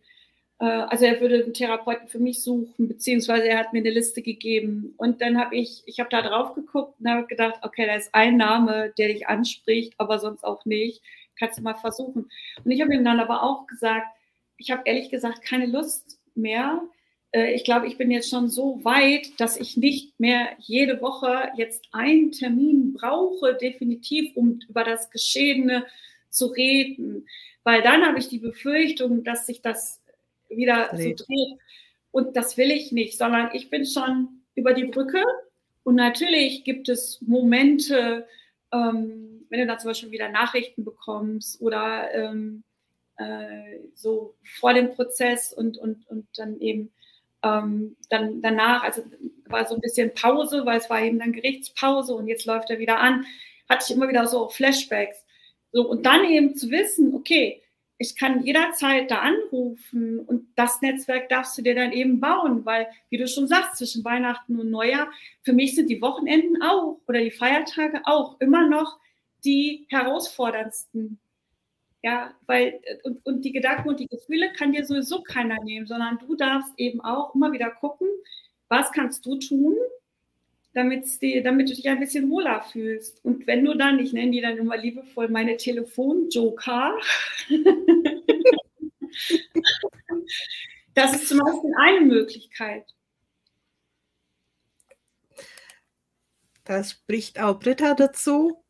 Äh, also er würde einen Therapeuten für mich suchen, beziehungsweise er hat mir eine Liste gegeben. Und dann habe ich, ich habe da drauf geguckt und habe gedacht, okay, da ist ein Name, der dich anspricht, aber sonst auch nicht. Kannst du mal versuchen. Und ich habe ihm dann aber auch gesagt, ich habe ehrlich gesagt keine Lust mehr, äh, ich glaube, ich bin jetzt schon so weit, dass ich nicht mehr jede Woche jetzt einen Termin brauche, definitiv, um über das Geschehene zu reden. Weil dann habe ich die Befürchtung, dass sich das wieder nee. so dreht. Und das will ich nicht, sondern ich bin schon über die Brücke. Und natürlich gibt es Momente, ähm, wenn du da zum Beispiel wieder Nachrichten bekommst oder ähm, äh, so vor dem Prozess und, und, und dann eben ähm, dann danach, also war so ein bisschen Pause, weil es war eben dann Gerichtspause und jetzt läuft er wieder an, hatte ich immer wieder so Flashbacks. So, und dann eben zu wissen, okay, ich kann jederzeit da anrufen und das Netzwerk darfst du dir dann eben bauen, weil, wie du schon sagst, zwischen Weihnachten und Neujahr, für mich sind die Wochenenden auch oder die Feiertage auch immer noch die herausforderndsten. Ja, weil, und, und die Gedanken und die Gefühle kann dir sowieso keiner nehmen, sondern du darfst eben auch immer wieder gucken, was kannst du tun, die, damit du dich ein bisschen wohler fühlst. Und wenn du dann, ich nenne die dann immer liebevoll meine Telefonjoker, das ist zum Beispiel eine Möglichkeit. Das spricht auch Britta dazu.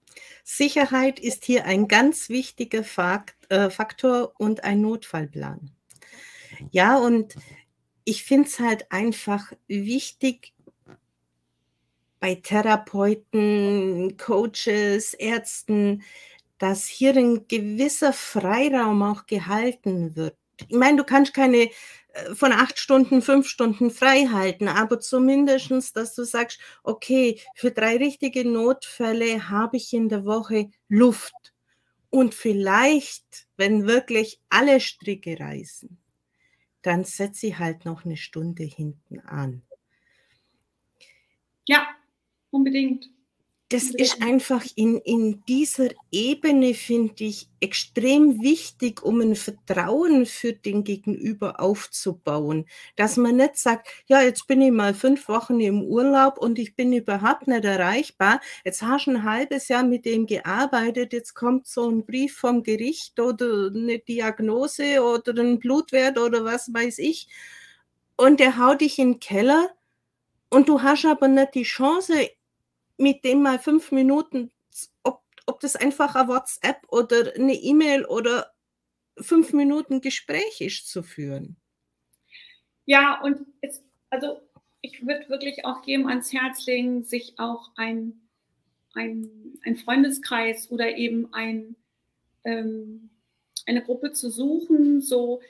Sicherheit ist hier ein ganz wichtiger äh, Faktor und ein Notfallplan. Ja, und ich finde es halt einfach wichtig, bei Therapeuten, Coaches, Ärzten, dass hier ein gewisser Freiraum auch gehalten wird. Ich meine, du kannst keine äh, von acht Stunden, fünf Stunden frei halten, aber zumindestens, dass du sagst, okay, für drei richtige Notfälle habe ich in der Woche Luft. Und vielleicht, wenn wirklich alle Stricke reißen, dann setze ich halt noch eine Stunde hinten an. Ja, unbedingt das ist einfach in, in dieser Ebene, finde ich, extrem wichtig, um ein Vertrauen für den Gegenüber aufzubauen. Dass man nicht sagt, ja, jetzt bin ich mal fünf Wochen im Urlaub und ich bin überhaupt nicht erreichbar. Jetzt hast du ein halbes Jahr mit dem gearbeitet, jetzt kommt so ein Brief vom Gericht oder eine Diagnose oder ein Blutwert oder was weiß ich. Und der haut dich in den Keller und du hast aber nicht die Chance, mit dem mal fünf Minuten, ob, ob das einfach ein WhatsApp oder eine E-Mail oder fünf Minuten Gespräch ist zu führen. Ja, und es, also ich würde wirklich auch jedem ans Herz legen, sich auch ein, ein, ein Freundeskreis oder eben ein, ähm, eine Gruppe zu suchen, so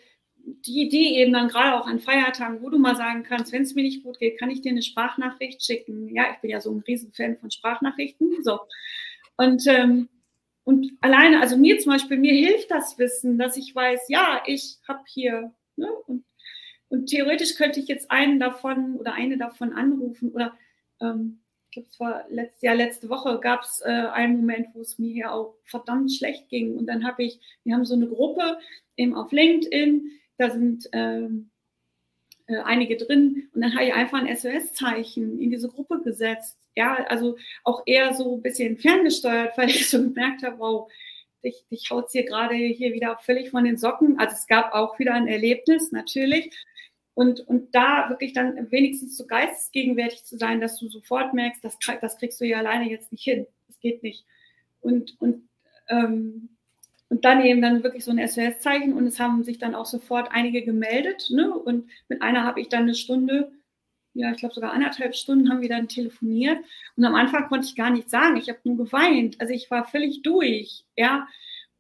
die Idee eben dann gerade auch an Feiertagen, wo du mal sagen kannst, wenn es mir nicht gut geht, kann ich dir eine Sprachnachricht schicken. Ja, ich bin ja so ein Riesenfan von Sprachnachrichten. So. Und, ähm, und alleine, also mir zum Beispiel, mir hilft das Wissen, dass ich weiß, ja, ich habe hier, ne, und, und theoretisch könnte ich jetzt einen davon oder eine davon anrufen oder ähm, ich glaube, es war letztes Jahr, letzte Woche gab es äh, einen Moment, wo es mir hier auch verdammt schlecht ging. Und dann habe ich, wir haben so eine Gruppe eben auf LinkedIn, da sind ähm, äh, einige drin und dann habe ich einfach ein SOS-Zeichen in diese Gruppe gesetzt. Ja, also auch eher so ein bisschen ferngesteuert, weil ich so gemerkt habe, wow, dich, dich haut hier gerade hier wieder völlig von den Socken. Also es gab auch wieder ein Erlebnis, natürlich. Und, und da wirklich dann wenigstens so geistesgegenwärtig zu sein, dass du sofort merkst, das, das kriegst du ja alleine jetzt nicht hin. Das geht nicht. Und, und ähm, und dann eben dann wirklich so ein SOS-Zeichen und es haben sich dann auch sofort einige gemeldet. Ne? Und mit einer habe ich dann eine Stunde, ja, ich glaube sogar anderthalb Stunden haben wir dann telefoniert. Und am Anfang konnte ich gar nichts sagen. Ich habe nur geweint. Also ich war völlig durch, ja.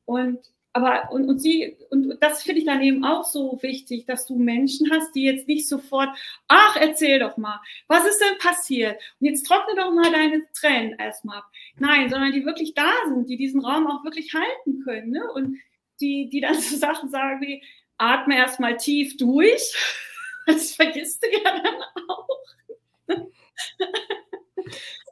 Und aber und, und sie, und das finde ich dann eben auch so wichtig, dass du Menschen hast, die jetzt nicht sofort, ach, erzähl doch mal, was ist denn passiert? Und jetzt trockne doch mal deine Tränen erstmal ab. Nein, sondern die wirklich da sind, die diesen Raum auch wirklich halten können. Ne? Und die, die dann so Sachen sagen wie, atme erstmal tief durch. Das vergisst du ja dann auch.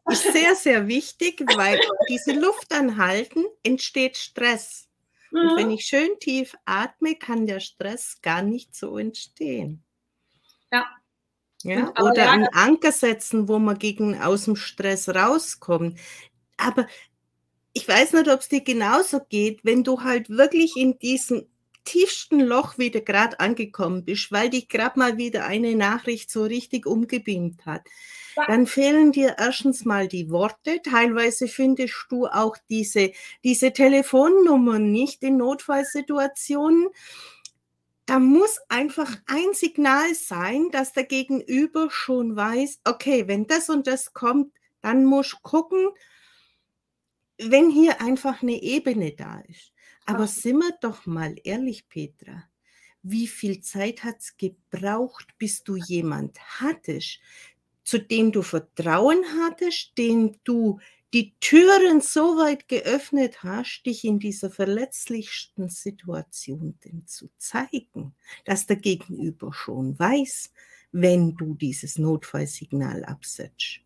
Ist sehr, sehr wichtig, weil diese Luft anhalten entsteht Stress. Und wenn ich schön tief atme, kann der Stress gar nicht so entstehen. Ja. ja? Oder ja, einen Anker setzen, wo man gegen aus dem Stress rauskommt. Aber ich weiß nicht, ob es dir genauso geht, wenn du halt wirklich in diesem tiefsten Loch wieder gerade angekommen bist, weil dich gerade mal wieder eine Nachricht so richtig umgebeamt hat, dann fehlen dir erstens mal die Worte. Teilweise findest du auch diese, diese Telefonnummern nicht in Notfallsituationen. Da muss einfach ein Signal sein, dass der Gegenüber schon weiß, okay, wenn das und das kommt, dann muss gucken, wenn hier einfach eine Ebene da ist. Aber Ach. sind wir doch mal ehrlich, Petra. Wie viel Zeit hat es gebraucht, bis du jemand hattest, zu dem du Vertrauen hattest, dem du die Türen so weit geöffnet hast, dich in dieser verletzlichsten Situation denn zu zeigen, dass der Gegenüber schon weiß, wenn du dieses Notfallsignal absetzt.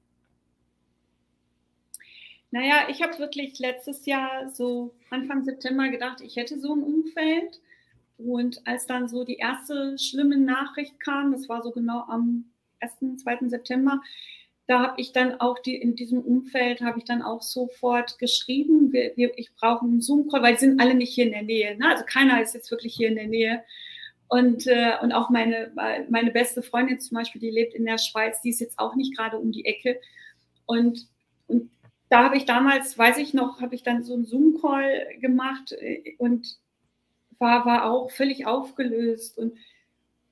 Naja, ich habe wirklich letztes Jahr so Anfang September gedacht, ich hätte so ein Umfeld. Und als dann so die erste schlimme Nachricht kam, das war so genau am 1., 2. September, da habe ich dann auch die, in diesem Umfeld habe ich dann auch sofort geschrieben, wir, wir, ich brauche einen Zoom-Call, weil sie sind alle nicht hier in der Nähe. Ne? Also keiner ist jetzt wirklich hier in der Nähe. Und, äh, und auch meine, meine beste Freundin zum Beispiel, die lebt in der Schweiz, die ist jetzt auch nicht gerade um die Ecke. Und, und da habe ich damals, weiß ich noch, habe ich dann so einen Zoom-Call gemacht äh, und war, war auch völlig aufgelöst. Und,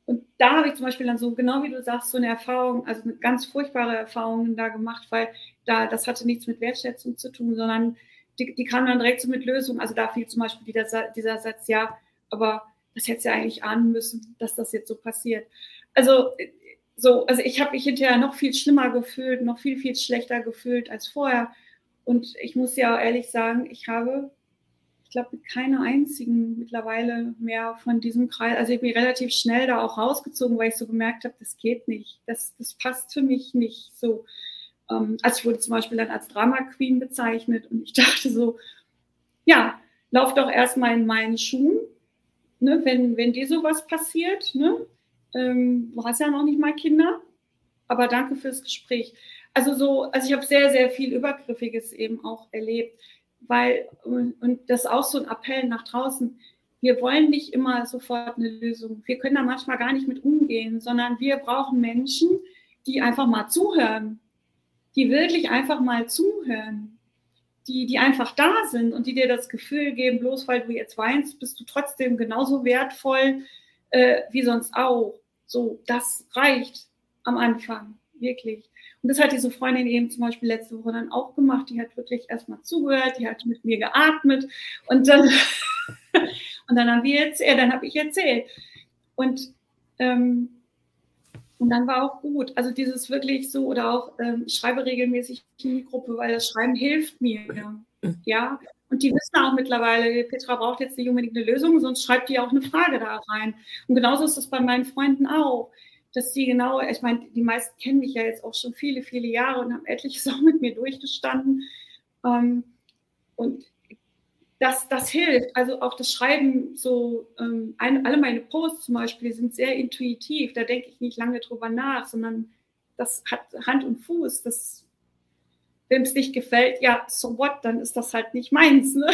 und da habe ich zum Beispiel dann so, genau wie du sagst, so eine Erfahrung, also eine ganz furchtbare Erfahrung da gemacht, weil da, das hatte nichts mit Wertschätzung zu tun, sondern die, die kamen dann direkt so mit Lösungen. Also da fiel zum Beispiel dieser, dieser Satz, ja, aber das hätte ja eigentlich ahnen müssen, dass das jetzt so passiert. Also so, also ich habe mich hinterher noch viel schlimmer gefühlt, noch viel, viel schlechter gefühlt als vorher. Und ich muss ja ehrlich sagen, ich habe, ich glaube, mit keiner einzigen mittlerweile mehr von diesem Kreis, also ich bin relativ schnell da auch rausgezogen, weil ich so gemerkt habe, das geht nicht, das, das passt für mich nicht so. Ähm, also ich wurde zum Beispiel dann als Drama Queen bezeichnet und ich dachte so, ja, lauf doch erstmal in meinen Schuhen, ne, wenn, wenn dir sowas passiert, ne? Ähm, du hast ja noch nicht mal Kinder, aber danke fürs Gespräch. Also so, also ich habe sehr, sehr viel Übergriffiges eben auch erlebt, weil, und, das ist auch so ein Appell nach draußen, wir wollen nicht immer sofort eine Lösung. Wir können da manchmal gar nicht mit umgehen, sondern wir brauchen Menschen, die einfach mal zuhören, die wirklich einfach mal zuhören, die, die einfach da sind und die dir das Gefühl geben, bloß weil du jetzt weinst, bist du trotzdem genauso wertvoll äh, wie sonst auch. So, das reicht am Anfang, wirklich. Und das hat diese Freundin eben zum Beispiel letzte Woche dann auch gemacht. Die hat wirklich erstmal zugehört, die hat mit mir geatmet und dann, und dann haben wir ja, dann habe ich erzählt. Und, ähm, und dann war auch gut. Also dieses wirklich so, oder auch, ähm, ich schreibe regelmäßig in die Gruppe, weil das Schreiben hilft mir. Ja. Und die wissen auch mittlerweile, Petra braucht jetzt nicht unbedingt eine Lösung, sonst schreibt die auch eine Frage da rein. Und genauso ist das bei meinen Freunden auch dass sie genau, ich meine, die meisten kennen mich ja jetzt auch schon viele, viele Jahre und haben etliches auch mit mir durchgestanden. Ähm, und das, das hilft. Also auch das Schreiben, so ähm, ein, alle meine Posts zum Beispiel sind sehr intuitiv. Da denke ich nicht lange drüber nach, sondern das hat Hand und Fuß. Das, wem es nicht gefällt, ja, so what, dann ist das halt nicht meins. Ne?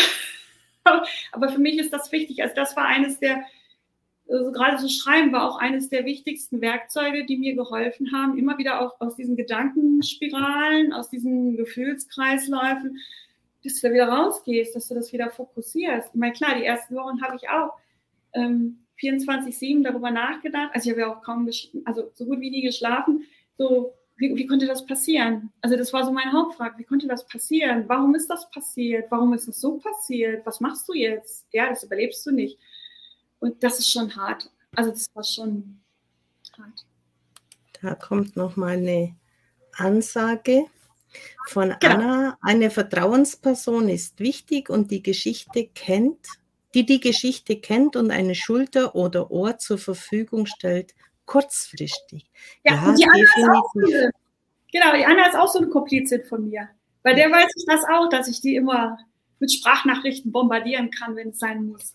Aber für mich ist das wichtig. Also das war eines der also gerade so Schreiben war auch eines der wichtigsten Werkzeuge, die mir geholfen haben, immer wieder auch aus diesen Gedankenspiralen, aus diesen Gefühlskreisläufen, dass du da wieder rausgehst, dass du das wieder fokussierst. Ich meine, klar, die ersten Wochen habe ich auch ähm, 24-7 darüber nachgedacht. Also ich habe ja auch kaum, also so gut wie nie geschlafen. So, wie, wie konnte das passieren? Also das war so meine Hauptfrage. Wie konnte das passieren? Warum ist das passiert? Warum ist das so passiert? Was machst du jetzt? Ja, das überlebst du nicht. Und das ist schon hart. Also das war schon hart. Da kommt noch mal eine Ansage von genau. Anna. Eine Vertrauensperson ist wichtig und die Geschichte kennt die die Geschichte kennt und eine Schulter oder Ohr zur Verfügung stellt, kurzfristig. Ja, ja die Anna ist auch genau, die Anna ist auch so eine Komplizin von mir. Bei der weiß ich das auch, dass ich die immer mit Sprachnachrichten bombardieren kann, wenn es sein muss.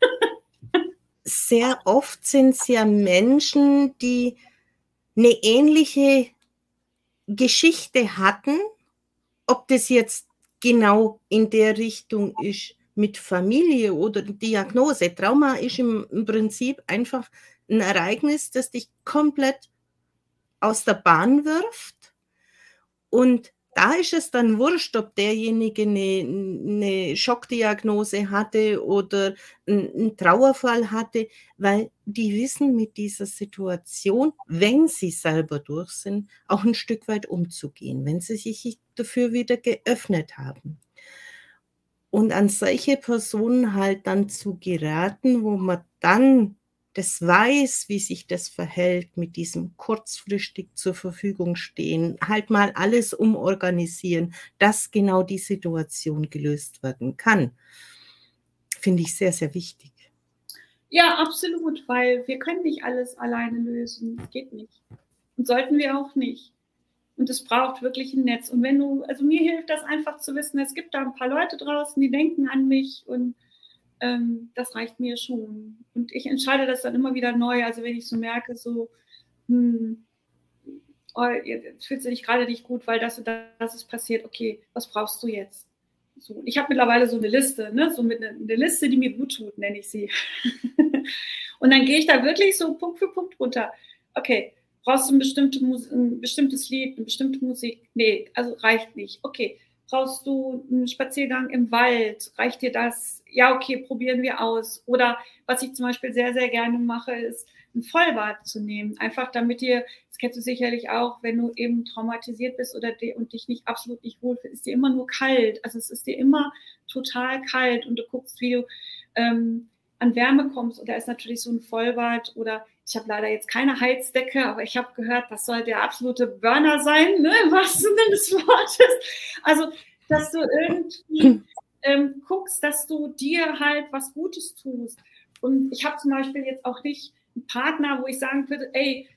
Sehr oft sind es ja Menschen, die eine ähnliche Geschichte hatten, ob das jetzt genau in der Richtung ist mit Familie oder Diagnose. Trauma ist im, Prinzip einfach ein Ereignis, das dich komplett aus der Bahn wirft und da ist es dann wurscht, ob derjenige eine, eine Schockdiagnose hatte oder einen Trauerfall hatte, weil die wissen mit dieser Situation, wenn sie selber durch sind, auch ein Stück weit umzugehen, wenn sie sich dafür wieder geöffnet haben. Und an solche Personen halt dann zu geraten, wo man dann das weiß, wie sich das verhält mit diesem kurzfristig zur Verfügung stehen, halt mal alles umorganisieren, dass genau die Situation gelöst werden kann, finde ich sehr, sehr wichtig. Ja, absolut, weil wir können nicht alles alleine lösen. Das geht nicht. Und sollten wir auch nicht. Und es braucht wirklich ein Netz. Und wenn du, also mir hilft das einfach zu wissen, es gibt da ein paar Leute draußen, die denken an mich und ähm, das reicht mir schon. Und ich entscheide das dann immer wieder neu. Also wenn ich so merke, so, hm, oh, jetzt fühlt sich gerade nicht gut, weil das und das ist passiert. Okay, was brauchst du jetzt? So, ich habe mittlerweile so eine Liste, ne? so mit eine, eine Liste, die mir gut tut, nenne ich sie. und dann gehe ich da wirklich so Punkt für Punkt runter. Okay, brauchst du ein, bestimmte ein bestimmtes Lied, eine bestimmte Musik? Nee, also reicht nicht. Okay, brauchst du einen Spaziergang im Wald? Reicht dir das? ja, okay, probieren wir aus. Oder was ich zum Beispiel sehr, sehr gerne mache, ist ein Vollbad zu nehmen. Einfach damit dir, das kennst du sicherlich auch, wenn du eben traumatisiert bist oder und dich nicht absolut nicht wohlfühlst, ist dir immer nur kalt. Also es ist dir immer total kalt und du guckst, wie du ähm, an Wärme kommst. Und da ist natürlich so ein Vollbad oder ich habe leider jetzt keine Heizdecke, aber ich habe gehört, das soll der absolute Burner sein, ne, im wahrsten Sinne des Wortes. Also, dass du irgendwie ähm, guckst, dass du dir halt was Gutes tust. Und ich habe zum Beispiel jetzt auch nicht einen Partner, wo ich sagen würde, ey,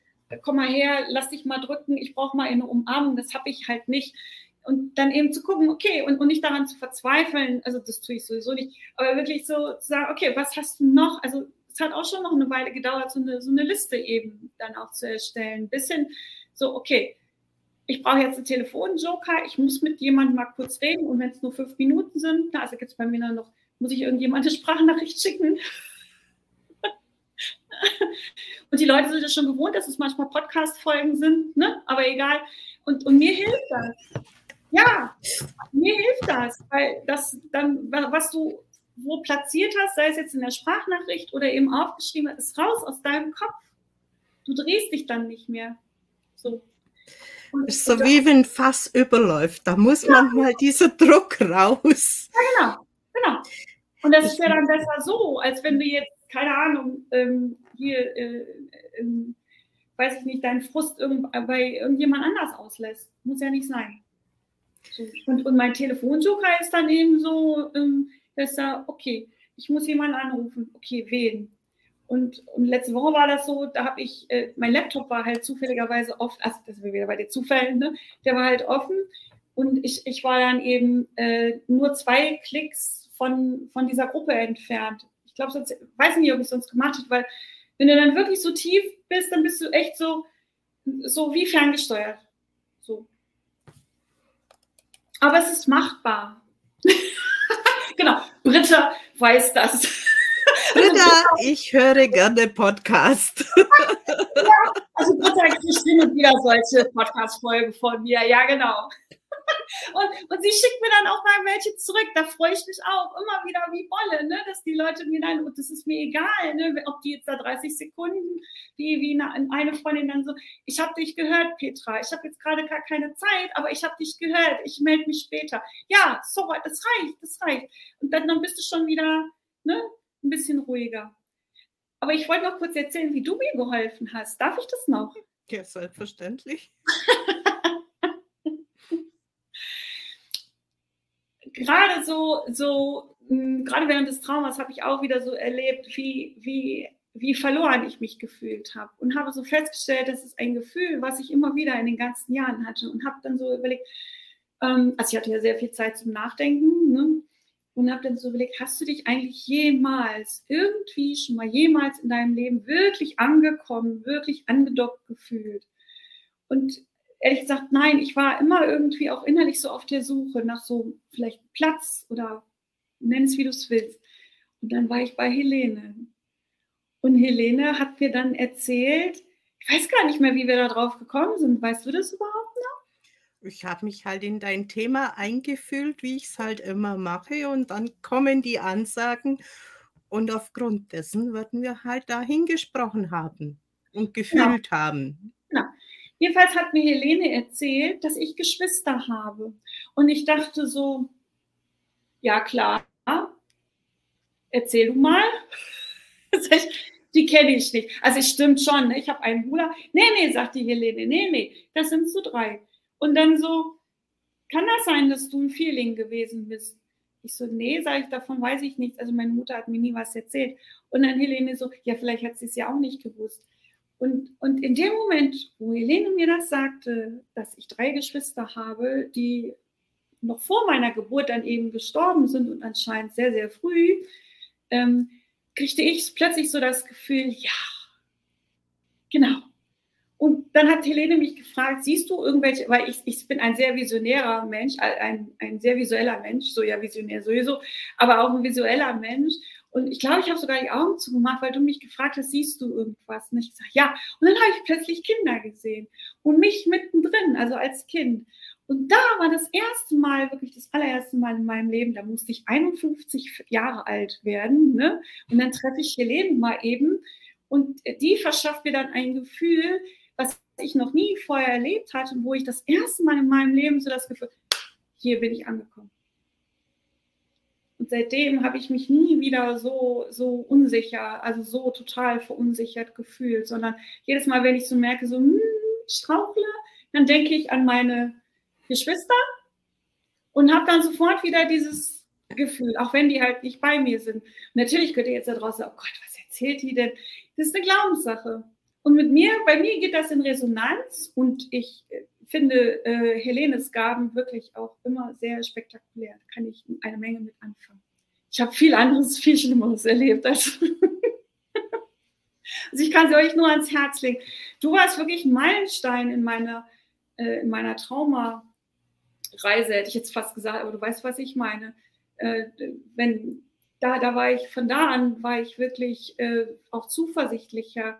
komm mal her, lass dich mal drücken, ich brauche mal eine Umarmung. Das habe ich halt nicht. Und dann eben zu gucken, okay, und, und nicht daran zu verzweifeln, also das tue ich sowieso nicht, aber wirklich so zu sagen, okay, was hast du noch? Also es hat auch schon noch eine Weile gedauert, so eine, so eine Liste eben dann auch zu erstellen. Bisschen so, okay, ich brauche jetzt einen Telefonjoker, ich muss mit jemandem mal kurz reden und wenn es nur fünf Minuten sind, na, also gibt es bei mir dann noch, muss ich irgendjemand eine Sprachnachricht schicken. und die Leute sind ja schon gewohnt, dass es manchmal Podcast-Folgen sind, ne? aber egal. Und, und mir hilft das. Ja, mir hilft das, weil das dann, was du wo platziert hast, sei es jetzt in der Sprachnachricht oder eben aufgeschrieben, ist raus aus deinem Kopf. Du drehst dich dann nicht mehr. So. Ist so wie wenn ein Fass überläuft. Da muss ja. manchmal dieser Druck raus. Ja, genau. genau. Und das ist ja dann besser so, als wenn du jetzt, keine Ahnung, ähm, hier, äh, ähm, weiß ich nicht, deinen Frust irgend, bei irgendjemand anders auslässt. Muss ja nicht sein. So. Und, und mein Telefonjoker ist dann eben so, ähm, dass da, okay, ich muss jemanden anrufen. Okay, wen? Und, und letzte Woche war das so, da habe ich, äh, mein Laptop war halt zufälligerweise oft, also das sind wir wieder bei den Zufällen, ne? der war halt offen und ich, ich war dann eben äh, nur zwei Klicks von, von dieser Gruppe entfernt. Ich glaube, sonst, weiß nicht, ob ich es sonst gemacht habe, weil wenn du dann wirklich so tief bist, dann bist du echt so, so wie ferngesteuert. So. Aber es ist machbar. Genau, Britta weiß das. Britta, ich höre gerne Podcast. ja, also Britta kriegt hin und wieder solche Podcast-Folgen von mir. Ja, genau. Und, und sie schickt mir dann auch mal welche zurück. Da freue ich mich auch immer wieder wie Bolle, ne? dass die Leute mir dann, und das ist mir egal, ne? ob die jetzt da 30 Sekunden, wie, wie eine, eine Freundin dann so, ich habe dich gehört, Petra, ich habe jetzt gerade gar keine Zeit, aber ich habe dich gehört, ich melde mich später. Ja, so, das reicht, das reicht. Und dann, dann bist du schon wieder, ne? ein bisschen ruhiger. Aber ich wollte noch kurz erzählen, wie du mir geholfen hast. Darf ich das noch? Ja, selbstverständlich. Gerade so, so hm, gerade während des Traumas habe ich auch wieder so erlebt, wie, wie, wie verloren ich mich gefühlt habe und habe so festgestellt, das ist ein Gefühl, was ich immer wieder in den ganzen Jahren hatte und habe dann so überlegt, ähm, also ich hatte ja sehr viel Zeit zum Nachdenken ne? und habe dann so überlegt, hast du dich eigentlich jemals irgendwie schon mal jemals in deinem Leben wirklich angekommen, wirklich angedockt gefühlt? Und ehrlich gesagt, nein, ich war immer irgendwie auch innerlich so auf der Suche nach so vielleicht Platz oder nenn es wie du es willst. Und dann war ich bei Helene. Und Helene hat mir dann erzählt, ich weiß gar nicht mehr, wie wir da drauf gekommen sind. Weißt du das überhaupt noch? Ich habe mich halt in dein Thema eingefühlt, wie ich es halt immer mache. Und dann kommen die Ansagen. Und aufgrund dessen würden wir halt dahin gesprochen haben und gefühlt genau. haben. Genau. Jedenfalls hat mir Helene erzählt, dass ich Geschwister habe. Und ich dachte so, ja klar, erzähl du mal. die kenne ich nicht. Also es stimmt schon, ne? ich habe einen Bruder. Nee, nee, sagt die Helene, nee, nee, das sind so drei. Und dann so, kann das sein, dass du ein Vierling gewesen bist? Ich so, nee, sage ich, davon weiß ich nichts. Also meine Mutter hat mir nie was erzählt. Und dann Helene so, ja, vielleicht hat sie es ja auch nicht gewusst. Und, und in dem Moment, wo Helene mir das sagte, dass ich drei Geschwister habe, die noch vor meiner Geburt dann eben gestorben sind und anscheinend sehr, sehr früh, ähm, kriegte ich plötzlich so das Gefühl, ja, genau. Und dann hat Helene mich gefragt, siehst du irgendwelche, weil ich, ich bin ein sehr visionärer Mensch, ein, ein sehr visueller Mensch, so ja visionär sowieso, aber auch ein visueller Mensch. Und ich glaube, ich habe sogar die Augen zugemacht, weil du mich gefragt hast, siehst du irgendwas? Und ich gesagt, ja. Und dann habe ich plötzlich Kinder gesehen und mich mittendrin, also als Kind. Und da war das erste Mal, wirklich das allererste Mal in meinem Leben, da musste ich 51 Jahre alt werden. Ne? Und dann treffe ich Helene mal eben. Und die verschafft mir dann ein Gefühl, was ich noch nie vorher erlebt hatte, wo ich das erste Mal in meinem Leben so das Gefühl, hier bin ich angekommen. Und seitdem habe ich mich nie wieder so, so unsicher, also so total verunsichert gefühlt, sondern jedes Mal, wenn ich so merke, so hm, strauchle, dann denke ich an meine Geschwister und habe dann sofort wieder dieses Gefühl, auch wenn die halt nicht bei mir sind. Natürlich könnt ihr jetzt da draußen, oh Gott, was erzählt die denn? Das ist eine Glaubenssache. Und mit mir, bei mir geht das in Resonanz und ich finde äh, Helenes Gaben wirklich auch immer sehr spektakulär. Da kann ich eine Menge mit anfangen. Ich habe viel anderes, viel Schlimmeres erlebt. Also, also ich kann sie euch nur ans Herz legen. Du warst wirklich ein Meilenstein in meiner, äh, in meiner Trauma- Reise, hätte ich jetzt fast gesagt, aber du weißt, was ich meine. Äh, wenn da, da war ich, von da an war ich wirklich äh, auch zuversichtlicher.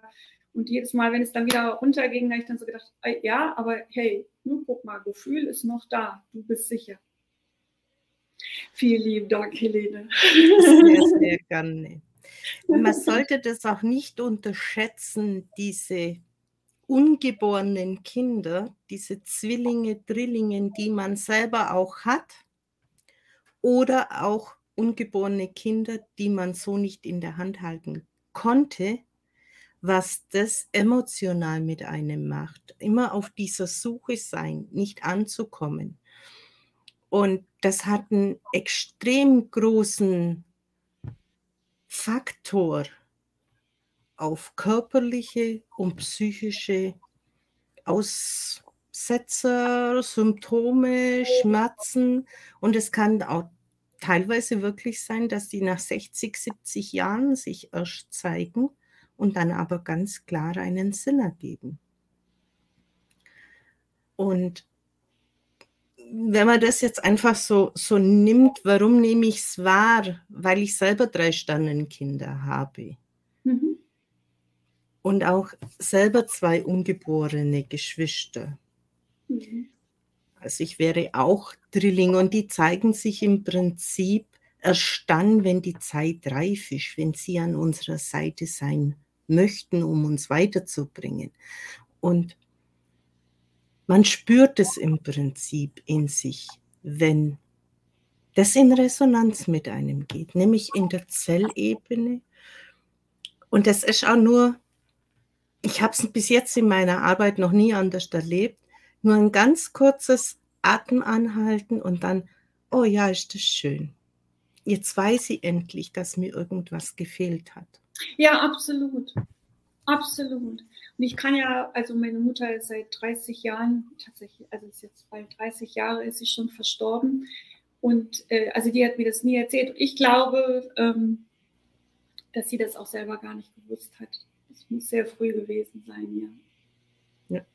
Und jedes Mal, wenn es dann wieder runterging, habe ich dann so gedacht, ja, aber hey, nur guck mal, Gefühl ist noch da, du bist sicher. Vielen lieben Dank, Helene. Sehr, sehr gerne. Man sollte das auch nicht unterschätzen, diese ungeborenen Kinder, diese Zwillinge, Drillinge, die man selber auch hat, oder auch ungeborene Kinder, die man so nicht in der Hand halten konnte, was das emotional mit einem macht. Immer auf dieser Suche sein, nicht anzukommen. Und das hat einen extrem großen Faktor auf körperliche und psychische Aussetzer, Symptome, Schmerzen. Und es kann auch teilweise wirklich sein, dass die nach 60, 70 Jahren sich erst zeigen und dann aber ganz klar einen Sinn ergeben. Und wenn man das jetzt einfach so, so nimmt, warum nehme ich es wahr? Weil ich selber drei Sternenkinder habe. Mhm und auch selber zwei ungeborene Geschwister. Mhm. Also ich wäre auch Drilling und die zeigen sich im Prinzip erst dann, wenn die Zeit reif ist, wenn sie an unserer Seite sein möchten, um uns weiterzubringen. Und man spürt es im Prinzip in sich, wenn das in Resonanz mit einem geht, nämlich in der Zellebene. Und das ist auch nur ich habe es bis jetzt in meiner Arbeit noch nie anders erlebt. Nur ein ganz kurzes Atemanhalten und dann, oh ja, ist das schön. Jetzt weiß ich endlich, dass mir irgendwas gefehlt hat. Ja, absolut. Absolut. Und ich kann ja, also meine Mutter ist seit 30 Jahren, tatsächlich, also ist jetzt bald 30 Jahre, ist sie schon verstorben. Und äh, also die hat mir das nie erzählt. Und ich glaube, ähm, dass sie das auch selber gar nicht gewusst hat. Es muss sehr früh gewesen sein, ja. ja.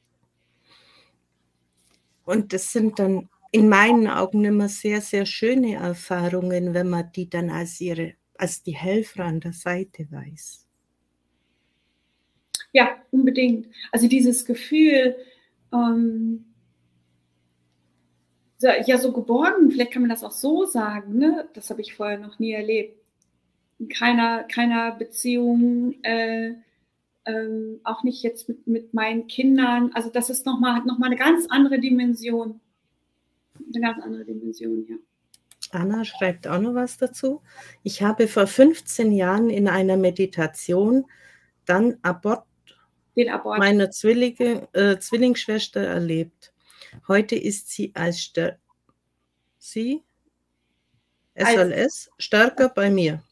Und das sind dann in meinen Augen immer sehr, sehr schöne Erfahrungen, wenn man die dann als ihre, als die Helfer an der Seite weiß. Ja, unbedingt. Also dieses Gefühl, ähm, ja, so geborgen, vielleicht kann man das auch so sagen, ne? das habe ich vorher noch nie erlebt. In keiner, keiner Beziehung, äh, ähm, auch nicht jetzt mit, mit meinen Kindern. Also das ist nochmal, hat nochmal eine ganz andere Dimension. Eine ganz andere Dimension, ja. Anna schreibt auch noch was dazu. Ich habe vor 15 Jahren in einer Meditation dann Abort, Abort. meiner Zwillinge, äh, Zwillingsschwester erlebt. Heute ist sie als Stär sie SLS stärker bei mir.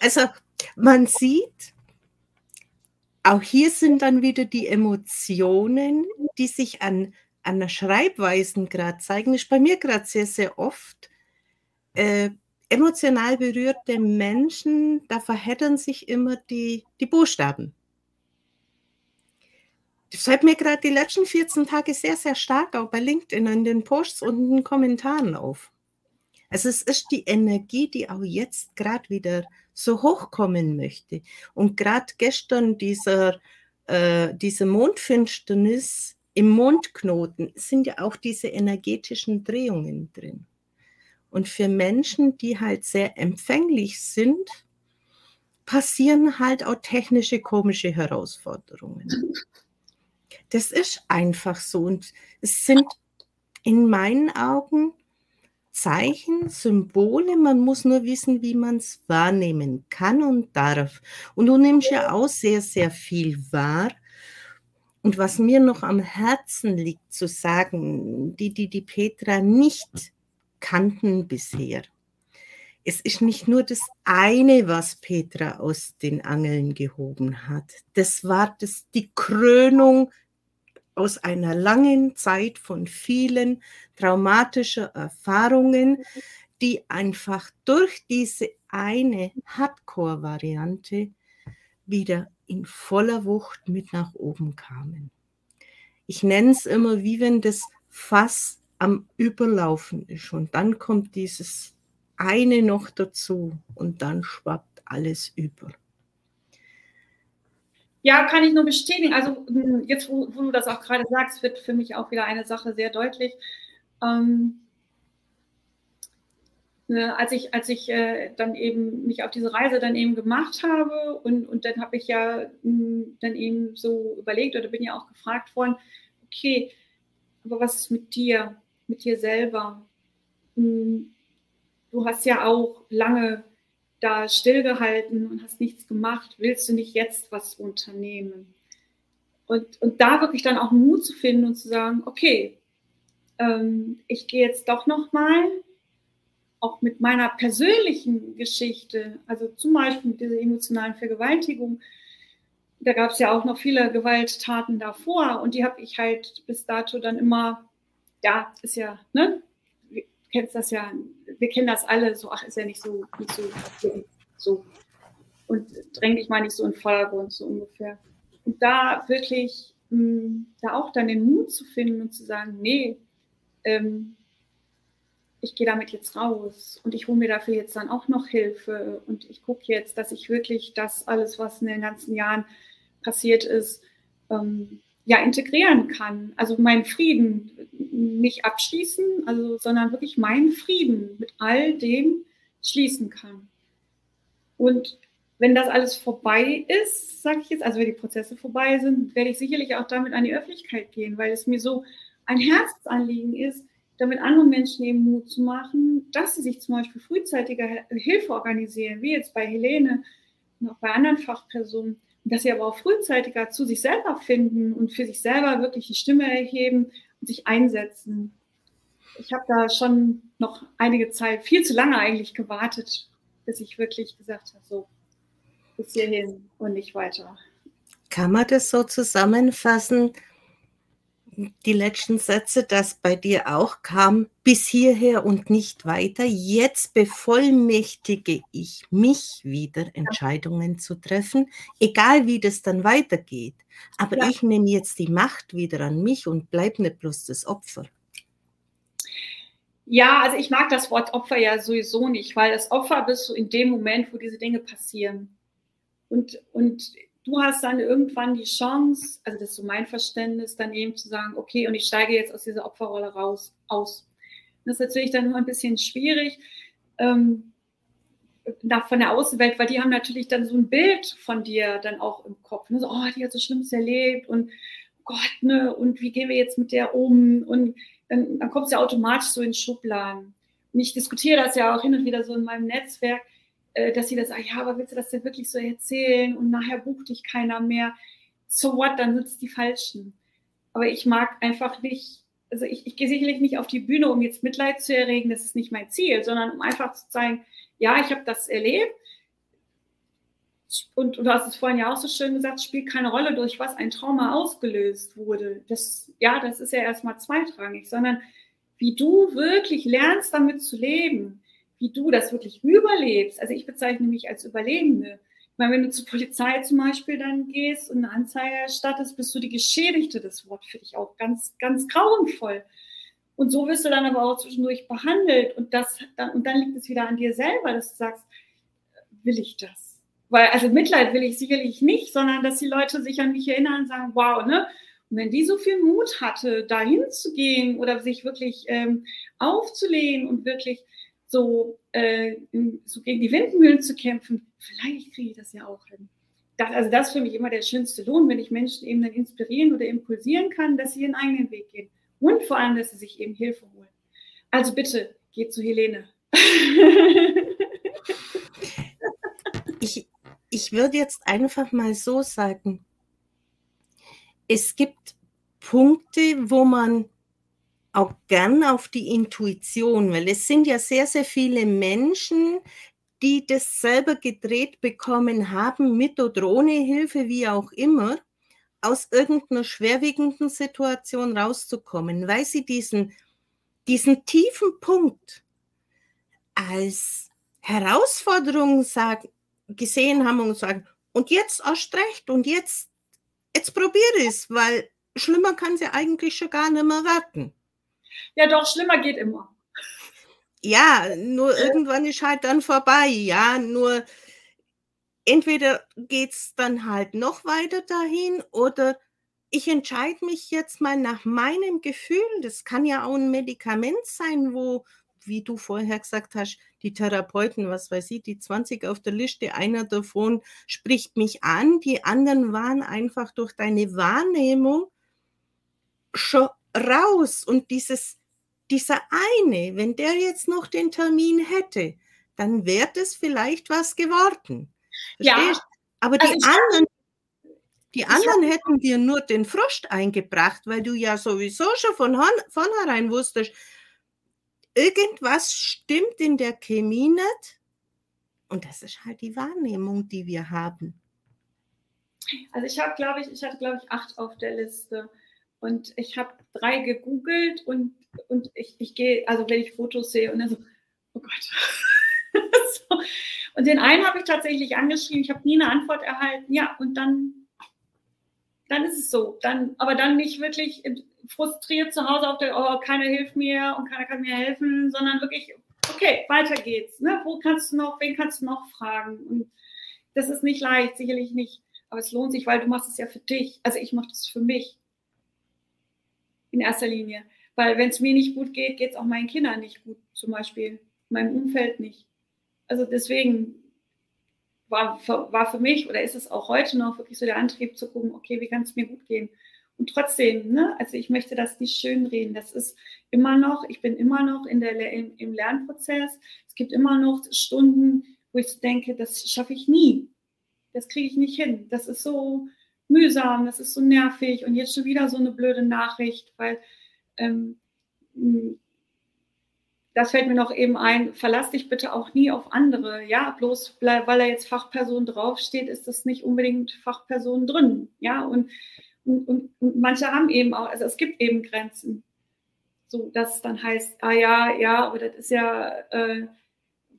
Also man sieht, auch hier sind dann wieder die Emotionen, die sich an, an der Schreibweisen gerade zeigen. Ist bei mir gerade sehr, sehr oft. Äh, emotional berührte Menschen, da verheddern sich immer die, die Buchstaben. Das fällt mir gerade die letzten 14 Tage sehr, sehr stark auch bei LinkedIn in den Posts und in den Kommentaren auf. Also es ist die Energie, die auch jetzt gerade wieder so hochkommen möchte. Und gerade gestern dieser, äh, diese Mondfinsternis im Mondknoten sind ja auch diese energetischen Drehungen drin. Und für Menschen, die halt sehr empfänglich sind, passieren halt auch technische komische Herausforderungen. Das ist einfach so. Und es sind in meinen Augen Zeichen, Symbole. Man muss nur wissen, wie man es wahrnehmen kann und darf. Und du nimmst ja auch sehr, sehr viel wahr. Und was mir noch am Herzen liegt zu sagen, die, die die Petra nicht kannten bisher. Es ist nicht nur das eine, was Petra aus den Angeln gehoben hat. Das war das, die Krönung aus einer langen Zeit von vielen traumatischen Erfahrungen, die einfach durch diese eine Hardcore-Variante wieder in voller Wucht mit nach oben kamen. Ich nenne es immer wie wenn das Fass am Überlaufen ist und dann kommt dieses eine noch dazu und dann schwappt alles über. Ja, kann ich nur bestätigen. Also hm, jetzt, wo, wo, du das auch gerade sagst, wird für mich auch wieder eine Sache sehr deutlich. Ähm, ne, als ich, als ich äh, dann eben mich auf diese Reise dann eben gemacht habe und, und dann habe ich ja mh, hm, dann eben so überlegt oder bin ja auch gefragt worden, okay, aber was ist mit dir, mit dir selber? Hm, du hast ja auch lange da stillgehalten und hast nichts gemacht, willst du nicht jetzt was unternehmen? Und, und da wirklich dann auch Mut zu finden und zu sagen, okay, ähm, ich gehe jetzt doch nochmal, auch mit meiner persönlichen Geschichte, also zum Beispiel mit dieser emotionalen Vergewaltigung, da gab es ja auch noch viele Gewalttaten davor und die habe ich halt bis dato dann immer, ja, ist ja, ne, kennst das ja, wir kennen das alle, so, ach, ist ja nicht so, nicht so, so. Und dräng dich mal nicht so in den Vordergrund, so ungefähr. Und da wirklich, mh, hm, da auch dann den Mut zu finden und zu sagen, nee, ähm, ich gehe damit jetzt raus und ich hole mir dafür jetzt dann auch noch Hilfe und ich gucke jetzt, dass ich wirklich das alles, was in den ganzen Jahren passiert ist, ähm, ja, integrieren kann. Also meinen Frieden nicht abschließen, also, sondern wirklich meinen Frieden mit all dem schließen kann. Und wenn das alles vorbei ist, sage ich jetzt, also wenn die Prozesse vorbei sind, werde ich sicherlich auch damit an die Öffentlichkeit gehen, weil es mir so ein Herzensanliegen ist, damit anderen Menschen eben Mut zu machen, dass sie sich zum Beispiel frühzeitiger Hilfe organisieren, wie jetzt bei Helene und auch bei anderen Fachpersonen, dass sie aber auch frühzeitiger zu sich selber finden und für sich selber wirklich die Stimme erheben und sich einsetzen. ich habe da schon noch einige Zeit, viel zu lange eigentlich gewartet, bis ich wirklich gesagt habe, so bis hierhin und nicht weiter. Kann man das so zusammenfassen, die letzten Sätze, dass bei dir auch kam, bis hierher und nicht weiter. Jetzt bevollmächtige ich mich wieder, Entscheidungen zu treffen, egal wie das dann weitergeht. Aber ja. ich nehme jetzt die Macht wieder an mich und bleibe nicht bloß das Opfer. Ja, also ich mag das Wort Opfer ja sowieso nicht, weil das Opfer bist du in dem Moment, wo diese Dinge passieren. Und, und du hast dann irgendwann die Chance, also das ist so mein Verständnis, dann eben zu sagen, okay, und ich steige jetzt aus dieser Opferrolle raus, aus. Das ist natürlich dann immer ein bisschen schwierig ähm, von der Außenwelt, weil die haben natürlich dann so ein Bild von dir dann auch im Kopf. Ne? So, oh, die hat so Schlimmes erlebt und Gott, ne, und wie gehen wir jetzt mit der um? Und dann, dann kommt es ja automatisch so in Schubladen. Und ich diskutiere das ja auch hin und wieder so in meinem Netzwerk dass sie das sagen, ja, aber willst du das denn wirklich so erzählen und nachher bucht dich keiner mehr? So what, dann sind es die Falschen. Aber ich mag einfach nicht, also ich, ich gehe sicherlich nicht auf die Bühne, um jetzt Mitleid zu erregen, das ist nicht mein Ziel, sondern um einfach zu sagen, ja, ich habe das erlebt. Und, und du hast es vorhin ja auch so schön gesagt, spielt keine Rolle, durch was ein Trauma ausgelöst wurde. Das, ja, das ist ja erstmal zweitrangig, sondern wie du wirklich lernst, damit zu leben wie du das wirklich überlebst. Also ich bezeichne mich als Überlebende. Ich meine, wenn du zur Polizei zum Beispiel dann gehst und eine Anzeige erstattest, bist du die Geschädigte. Das Wort finde ich auch ganz, ganz grauenvoll. Und so wirst du dann aber auch zwischendurch behandelt. Und, das, dann, und dann liegt es wieder an dir selber, dass du sagst, will ich das? Weil, also Mitleid will ich sicherlich nicht, sondern dass die Leute sich an mich erinnern und sagen, wow, ne? Und wenn die so viel Mut hatte, dahin zu gehen oder sich wirklich ähm, aufzulehnen und wirklich so, äh, so gegen die Windmühlen zu kämpfen, vielleicht kriege ich das ja auch hin. Das, also das ist für mich immer der schönste Lohn, wenn ich Menschen eben dann inspirieren oder impulsieren kann, dass sie ihren eigenen Weg gehen. Und vor allem, dass sie sich eben Hilfe holen. Also bitte, geht zu Helene. ich, ich würde jetzt einfach mal so sagen, es gibt Punkte, wo man auch gern auf die Intuition, weil es sind ja sehr, sehr viele Menschen, die das selber gedreht bekommen haben, mit oder ohne Hilfe, wie auch immer, aus irgendeiner schwerwiegenden Situation rauszukommen, weil sie diesen, diesen tiefen Punkt als Herausforderung sagen, gesehen haben und sagen, und jetzt erst recht und jetzt, jetzt probiere es, weil schlimmer kann sie eigentlich schon gar nicht mehr werden. Ja, doch, schlimmer geht immer. Ja, nur irgendwann ist halt dann vorbei. Ja, nur entweder geht es dann halt noch weiter dahin oder ich entscheide mich jetzt mal nach meinem Gefühl. Das kann ja auch ein Medikament sein, wo, wie du vorher gesagt hast, die Therapeuten, was weiß ich, die 20 auf der Liste, einer davon spricht mich an, die anderen waren einfach durch deine Wahrnehmung schon raus und dieses, dieser eine, wenn der jetzt noch den Termin hätte, dann wäre es vielleicht was geworden. Verstehst? Ja. Aber die also anderen, die anderen hätten dir nur den Frost eingebracht, weil du ja sowieso schon von vornherein wusstest, irgendwas stimmt in der Chemie nicht. Und das ist halt die Wahrnehmung, die wir haben. Also ich habe, glaube ich, ich hatte, glaube ich, acht auf der Liste. Und ich habe drei gegoogelt und, und ich, ich gehe, also wenn ich Fotos sehe und dann so, oh Gott. so. Und den einen habe ich tatsächlich angeschrieben, ich habe nie eine Antwort erhalten. Ja, und dann, dann ist es so. Dann, aber dann nicht wirklich frustriert zu Hause auf der, oh, keiner hilft mir und keiner kann mir helfen, sondern wirklich, okay, weiter geht's. Ne? Wo kannst du noch, wen kannst du noch fragen? Und das ist nicht leicht, sicherlich nicht. Aber es lohnt sich, weil du machst es ja für dich. Also ich mache das für mich in erster Linie. Weil wenn es mir nicht gut geht, geht es auch meinen Kindern nicht gut, zum Beispiel, meinem Umfeld nicht. Also deswegen war, war für mich oder ist es auch heute noch wirklich so der Antrieb zu gucken, okay, wie kann es mir gut gehen? Und trotzdem, ne, also ich möchte das nicht schönreden. Das ist immer noch, ich bin immer noch in der, im, im Lernprozess. Es gibt immer noch Stunden, wo ich denke, das schaffe ich nie. Das kriege ich nicht hin. Das ist so, mühsam, das ist so nervig und jetzt schon wieder so eine blöde Nachricht, weil ähm, das fällt mir noch eben ein, verlass dich bitte auch nie auf andere. Ja, bloß weil da jetzt Fachperson draufsteht, ist das nicht unbedingt Fachperson drin. Ja, und, und, und, und manche haben eben auch, also es gibt eben Grenzen. So, dass es dann heißt, ah ja, ja, aber das ist ja, äh,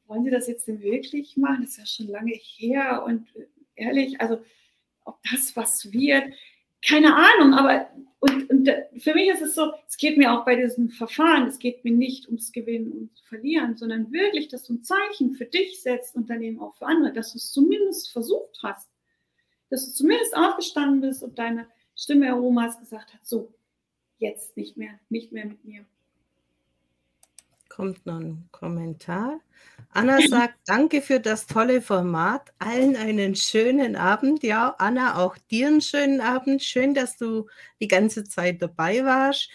wollen Sie das jetzt denn wirklich machen? Das ist ja schon lange her und ehrlich, also ob das was wird, keine Ahnung, aber und, und, für mich ist es so, es geht mir auch bei diesem Verfahren, es geht mir nicht ums Gewinnen und Verlieren, sondern wirklich, dass du ein Zeichen für dich setzt und dann eben auch für andere, dass du es zumindest versucht hast, dass du zumindest aufgestanden bist und deine Stimme erhoben hast, gesagt hat, so, jetzt nicht mehr, nicht mehr mit mir kommt noch ein Kommentar. Anna sagt, danke für das tolle Format. Allen einen schönen Abend. Ja, Anna, auch dir einen schönen Abend. Schön, dass du die ganze Zeit dabei warst.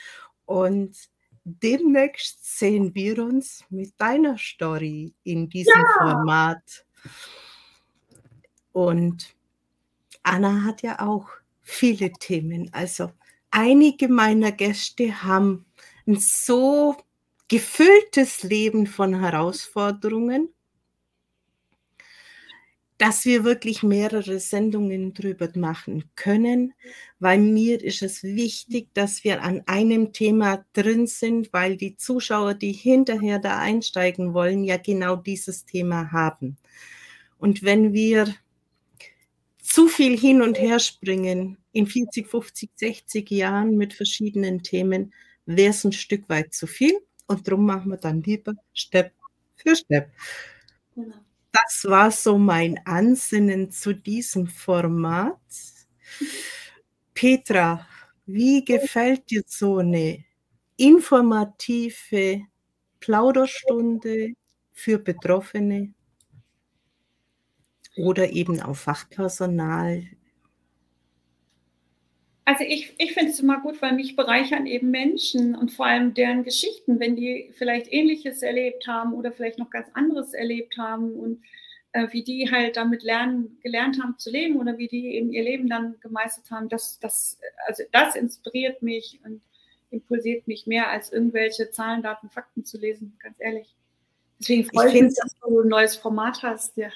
Und demnächst sehen wir uns mit deiner Story in diesem ja. Format. Und Anna hat ja auch viele Themen. Also einige meiner Gäste haben ein so gefülltes Leben von Herausforderungen, dass wir wirklich mehrere Sendungen drüber machen können, weil mir ist es wichtig, dass wir an einem Thema drin sind, weil die Zuschauer, die hinterher da einsteigen wollen, ja genau dieses Thema haben. Und wenn wir zu viel hin und her springen in 40, 50, 60 Jahren mit verschiedenen Themen, wäre es ein Stück weit zu viel. Und darum machen wir dann lieber Step für Step. Genau. Das war so mein Ansinnen zu diesem Format. Petra, wie gefällt dir so eine informative Plauderstunde für Betroffene oder eben auch Fachpersonal also ich, ich finde es immer gut, weil mich bereichern eben Menschen und vor allem deren Geschichten, wenn die vielleicht Ähnliches erlebt haben oder vielleicht noch ganz anderes erlebt haben und äh, wie die halt damit lernen, gelernt haben zu leben oder wie die eben ihr Leben dann gemeistert haben, das, das, also das inspiriert mich und impulsiert mich mehr als irgendwelche Zahlen, Daten, Fakten zu lesen, ganz ehrlich. Deswegen freue ich, ich mich, dass du ein neues Format hast. Ja.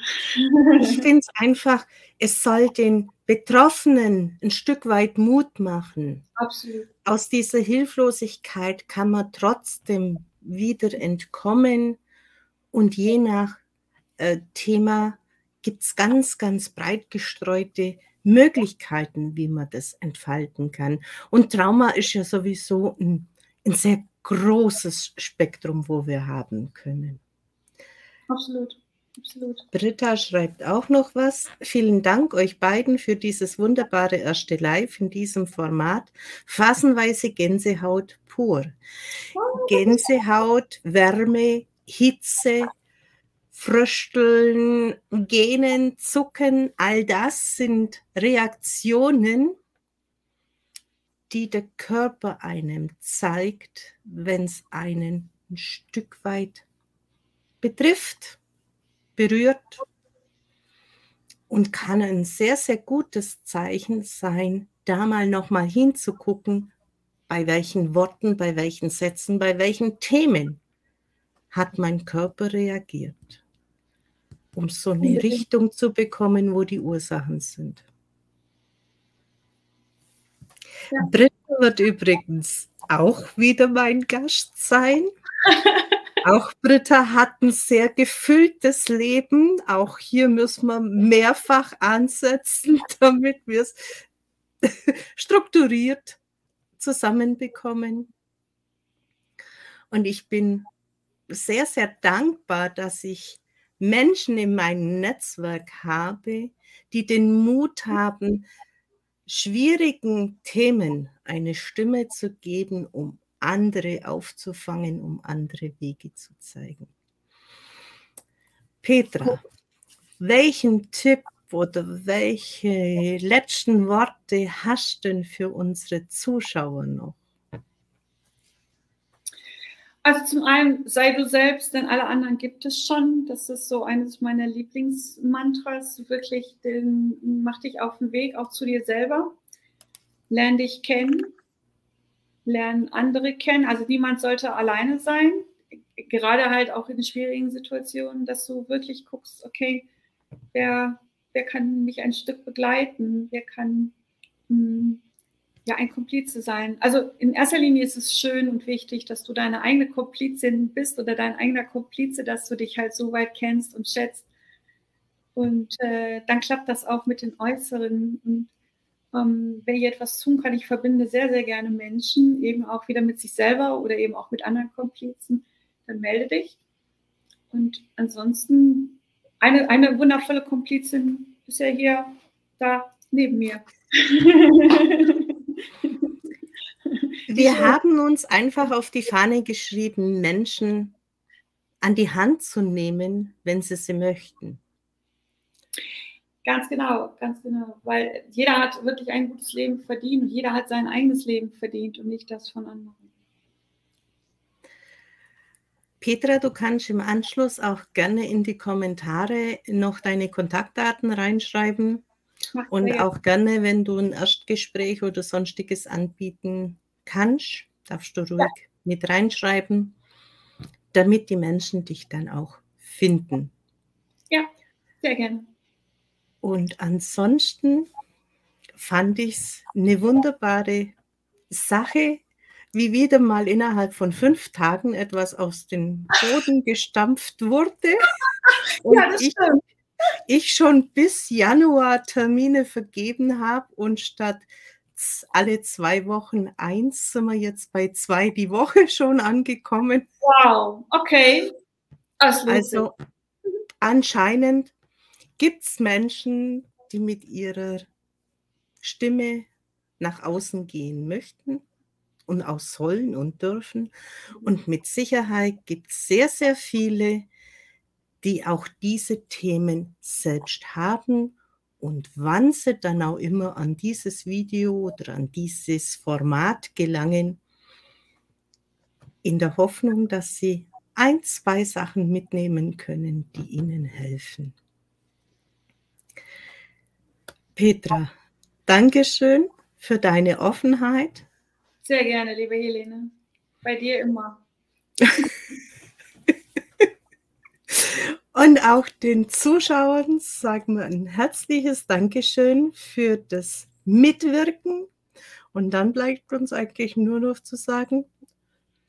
Ich finde es einfach, es soll den Betroffenen ein Stück weit Mut machen. Absolut. Aus dieser Hilflosigkeit kann man trotzdem wieder entkommen und je nach äh, Thema gibt es ganz, ganz breit gestreute Möglichkeiten, wie man das entfalten kann. Und Trauma ist ja sowieso ein, ein sehr großes Spektrum, wo wir haben können. Absolut. Absolut. Britta schreibt auch noch was. Vielen Dank euch beiden für dieses wunderbare erste Live in diesem Format. Phasenweise Gänsehaut pur. Gänsehaut, Wärme, Hitze, Frösteln, Gähnen, Zucken, all das sind Reaktionen, die der Körper einem zeigt, wenn es einen ein Stück weit betrifft, berührt und kann ein sehr, sehr gutes Zeichen sein, da mal nochmal hinzugucken, bei welchen Worten, bei welchen Sätzen, bei welchen Themen hat mein Körper reagiert, um so eine Richtung zu bekommen, wo die Ursachen sind. Ja. Britta wird übrigens auch wieder mein Gast sein. Auch Britta hat ein sehr gefülltes Leben. Auch hier müssen wir mehrfach ansetzen, damit wir es strukturiert zusammenbekommen. Und ich bin sehr, sehr dankbar, dass ich Menschen in meinem Netzwerk habe, die den Mut haben, schwierigen Themen eine Stimme zu geben, um andere aufzufangen, um andere Wege zu zeigen. Petra, welchen Tipp oder welche letzten Worte hast du denn für unsere Zuschauer noch? Also zum einen, sei du selbst, denn alle anderen gibt es schon. Das ist so eines meiner Lieblingsmantras. Wirklich, den, mach dich auf den Weg auch zu dir selber. Lern dich kennen lernen andere kennen. Also niemand sollte alleine sein. gerade halt auch in schwierigen Situationen, dass du wirklich guckst, okay, wer, wer kann mich ein Stück begleiten, wer kann mh, hm, ja ein Komplize sein. Also in erster Linie ist es schön und wichtig, dass du deine eigene Komplizin bist oder dein eigener Komplize, dass du dich halt so weit kennst und schätzt. Und äh, dann klappt das auch mit den Äußeren. Und ähm, wenn ich etwas tun kann, ich verbinde sehr, sehr gerne Menschen, eben auch wieder mit sich selber oder eben auch mit anderen Komplizen, dann melde dich. Und ansonsten, eine, eine wundervolle Komplizin ist ja hier da neben mir. Wir haben uns einfach auf die Fahne geschrieben, Menschen an die Hand zu nehmen, wenn sie sie möchten. Ganz genau, ganz genau. Weil jeder hat wirklich ein gutes Leben verdient und jeder hat sein eigenes Leben verdient und nicht das von anderen. Petra, du kannst im Anschluss auch gerne in die Kommentare noch deine Kontaktdaten reinschreiben Mach und auch gerne, wenn du ein Erstgespräch oder sonstiges anbieten kannst, darfst du ruhig ja. mit reinschreiben, damit die Menschen dich dann auch finden. Ja, sehr gerne. Und ansonsten fand ich es eine wunderbare Sache, wie wieder mal innerhalb von fünf Tagen etwas aus dem Boden gestampft wurde. Und ja, ich, ich schon bis Januar Termine vergeben habe und statt alle zwei Wochen eins sind wir jetzt bei zwei die Woche schon angekommen. Wow, okay. Also anscheinend Gibt es Menschen, die mit ihrer Stimme nach außen gehen möchten und auch sollen und dürfen? Und mit Sicherheit gibt es sehr, sehr viele, die auch diese Themen selbst haben und wann sie dann auch immer an dieses Video oder an dieses Format gelangen, in der Hoffnung, dass sie ein, zwei Sachen mitnehmen können, die ihnen helfen. Petra, Dankeschön für deine Offenheit. Sehr gerne, liebe Helene. Bei dir immer. Und auch den Zuschauern sagen wir ein herzliches Dankeschön für das Mitwirken. Und dann bleibt uns eigentlich nur noch zu sagen,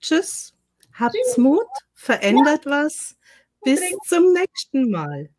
tschüss, habt's Mut, verändert ja. was. Bis zum nächsten Mal.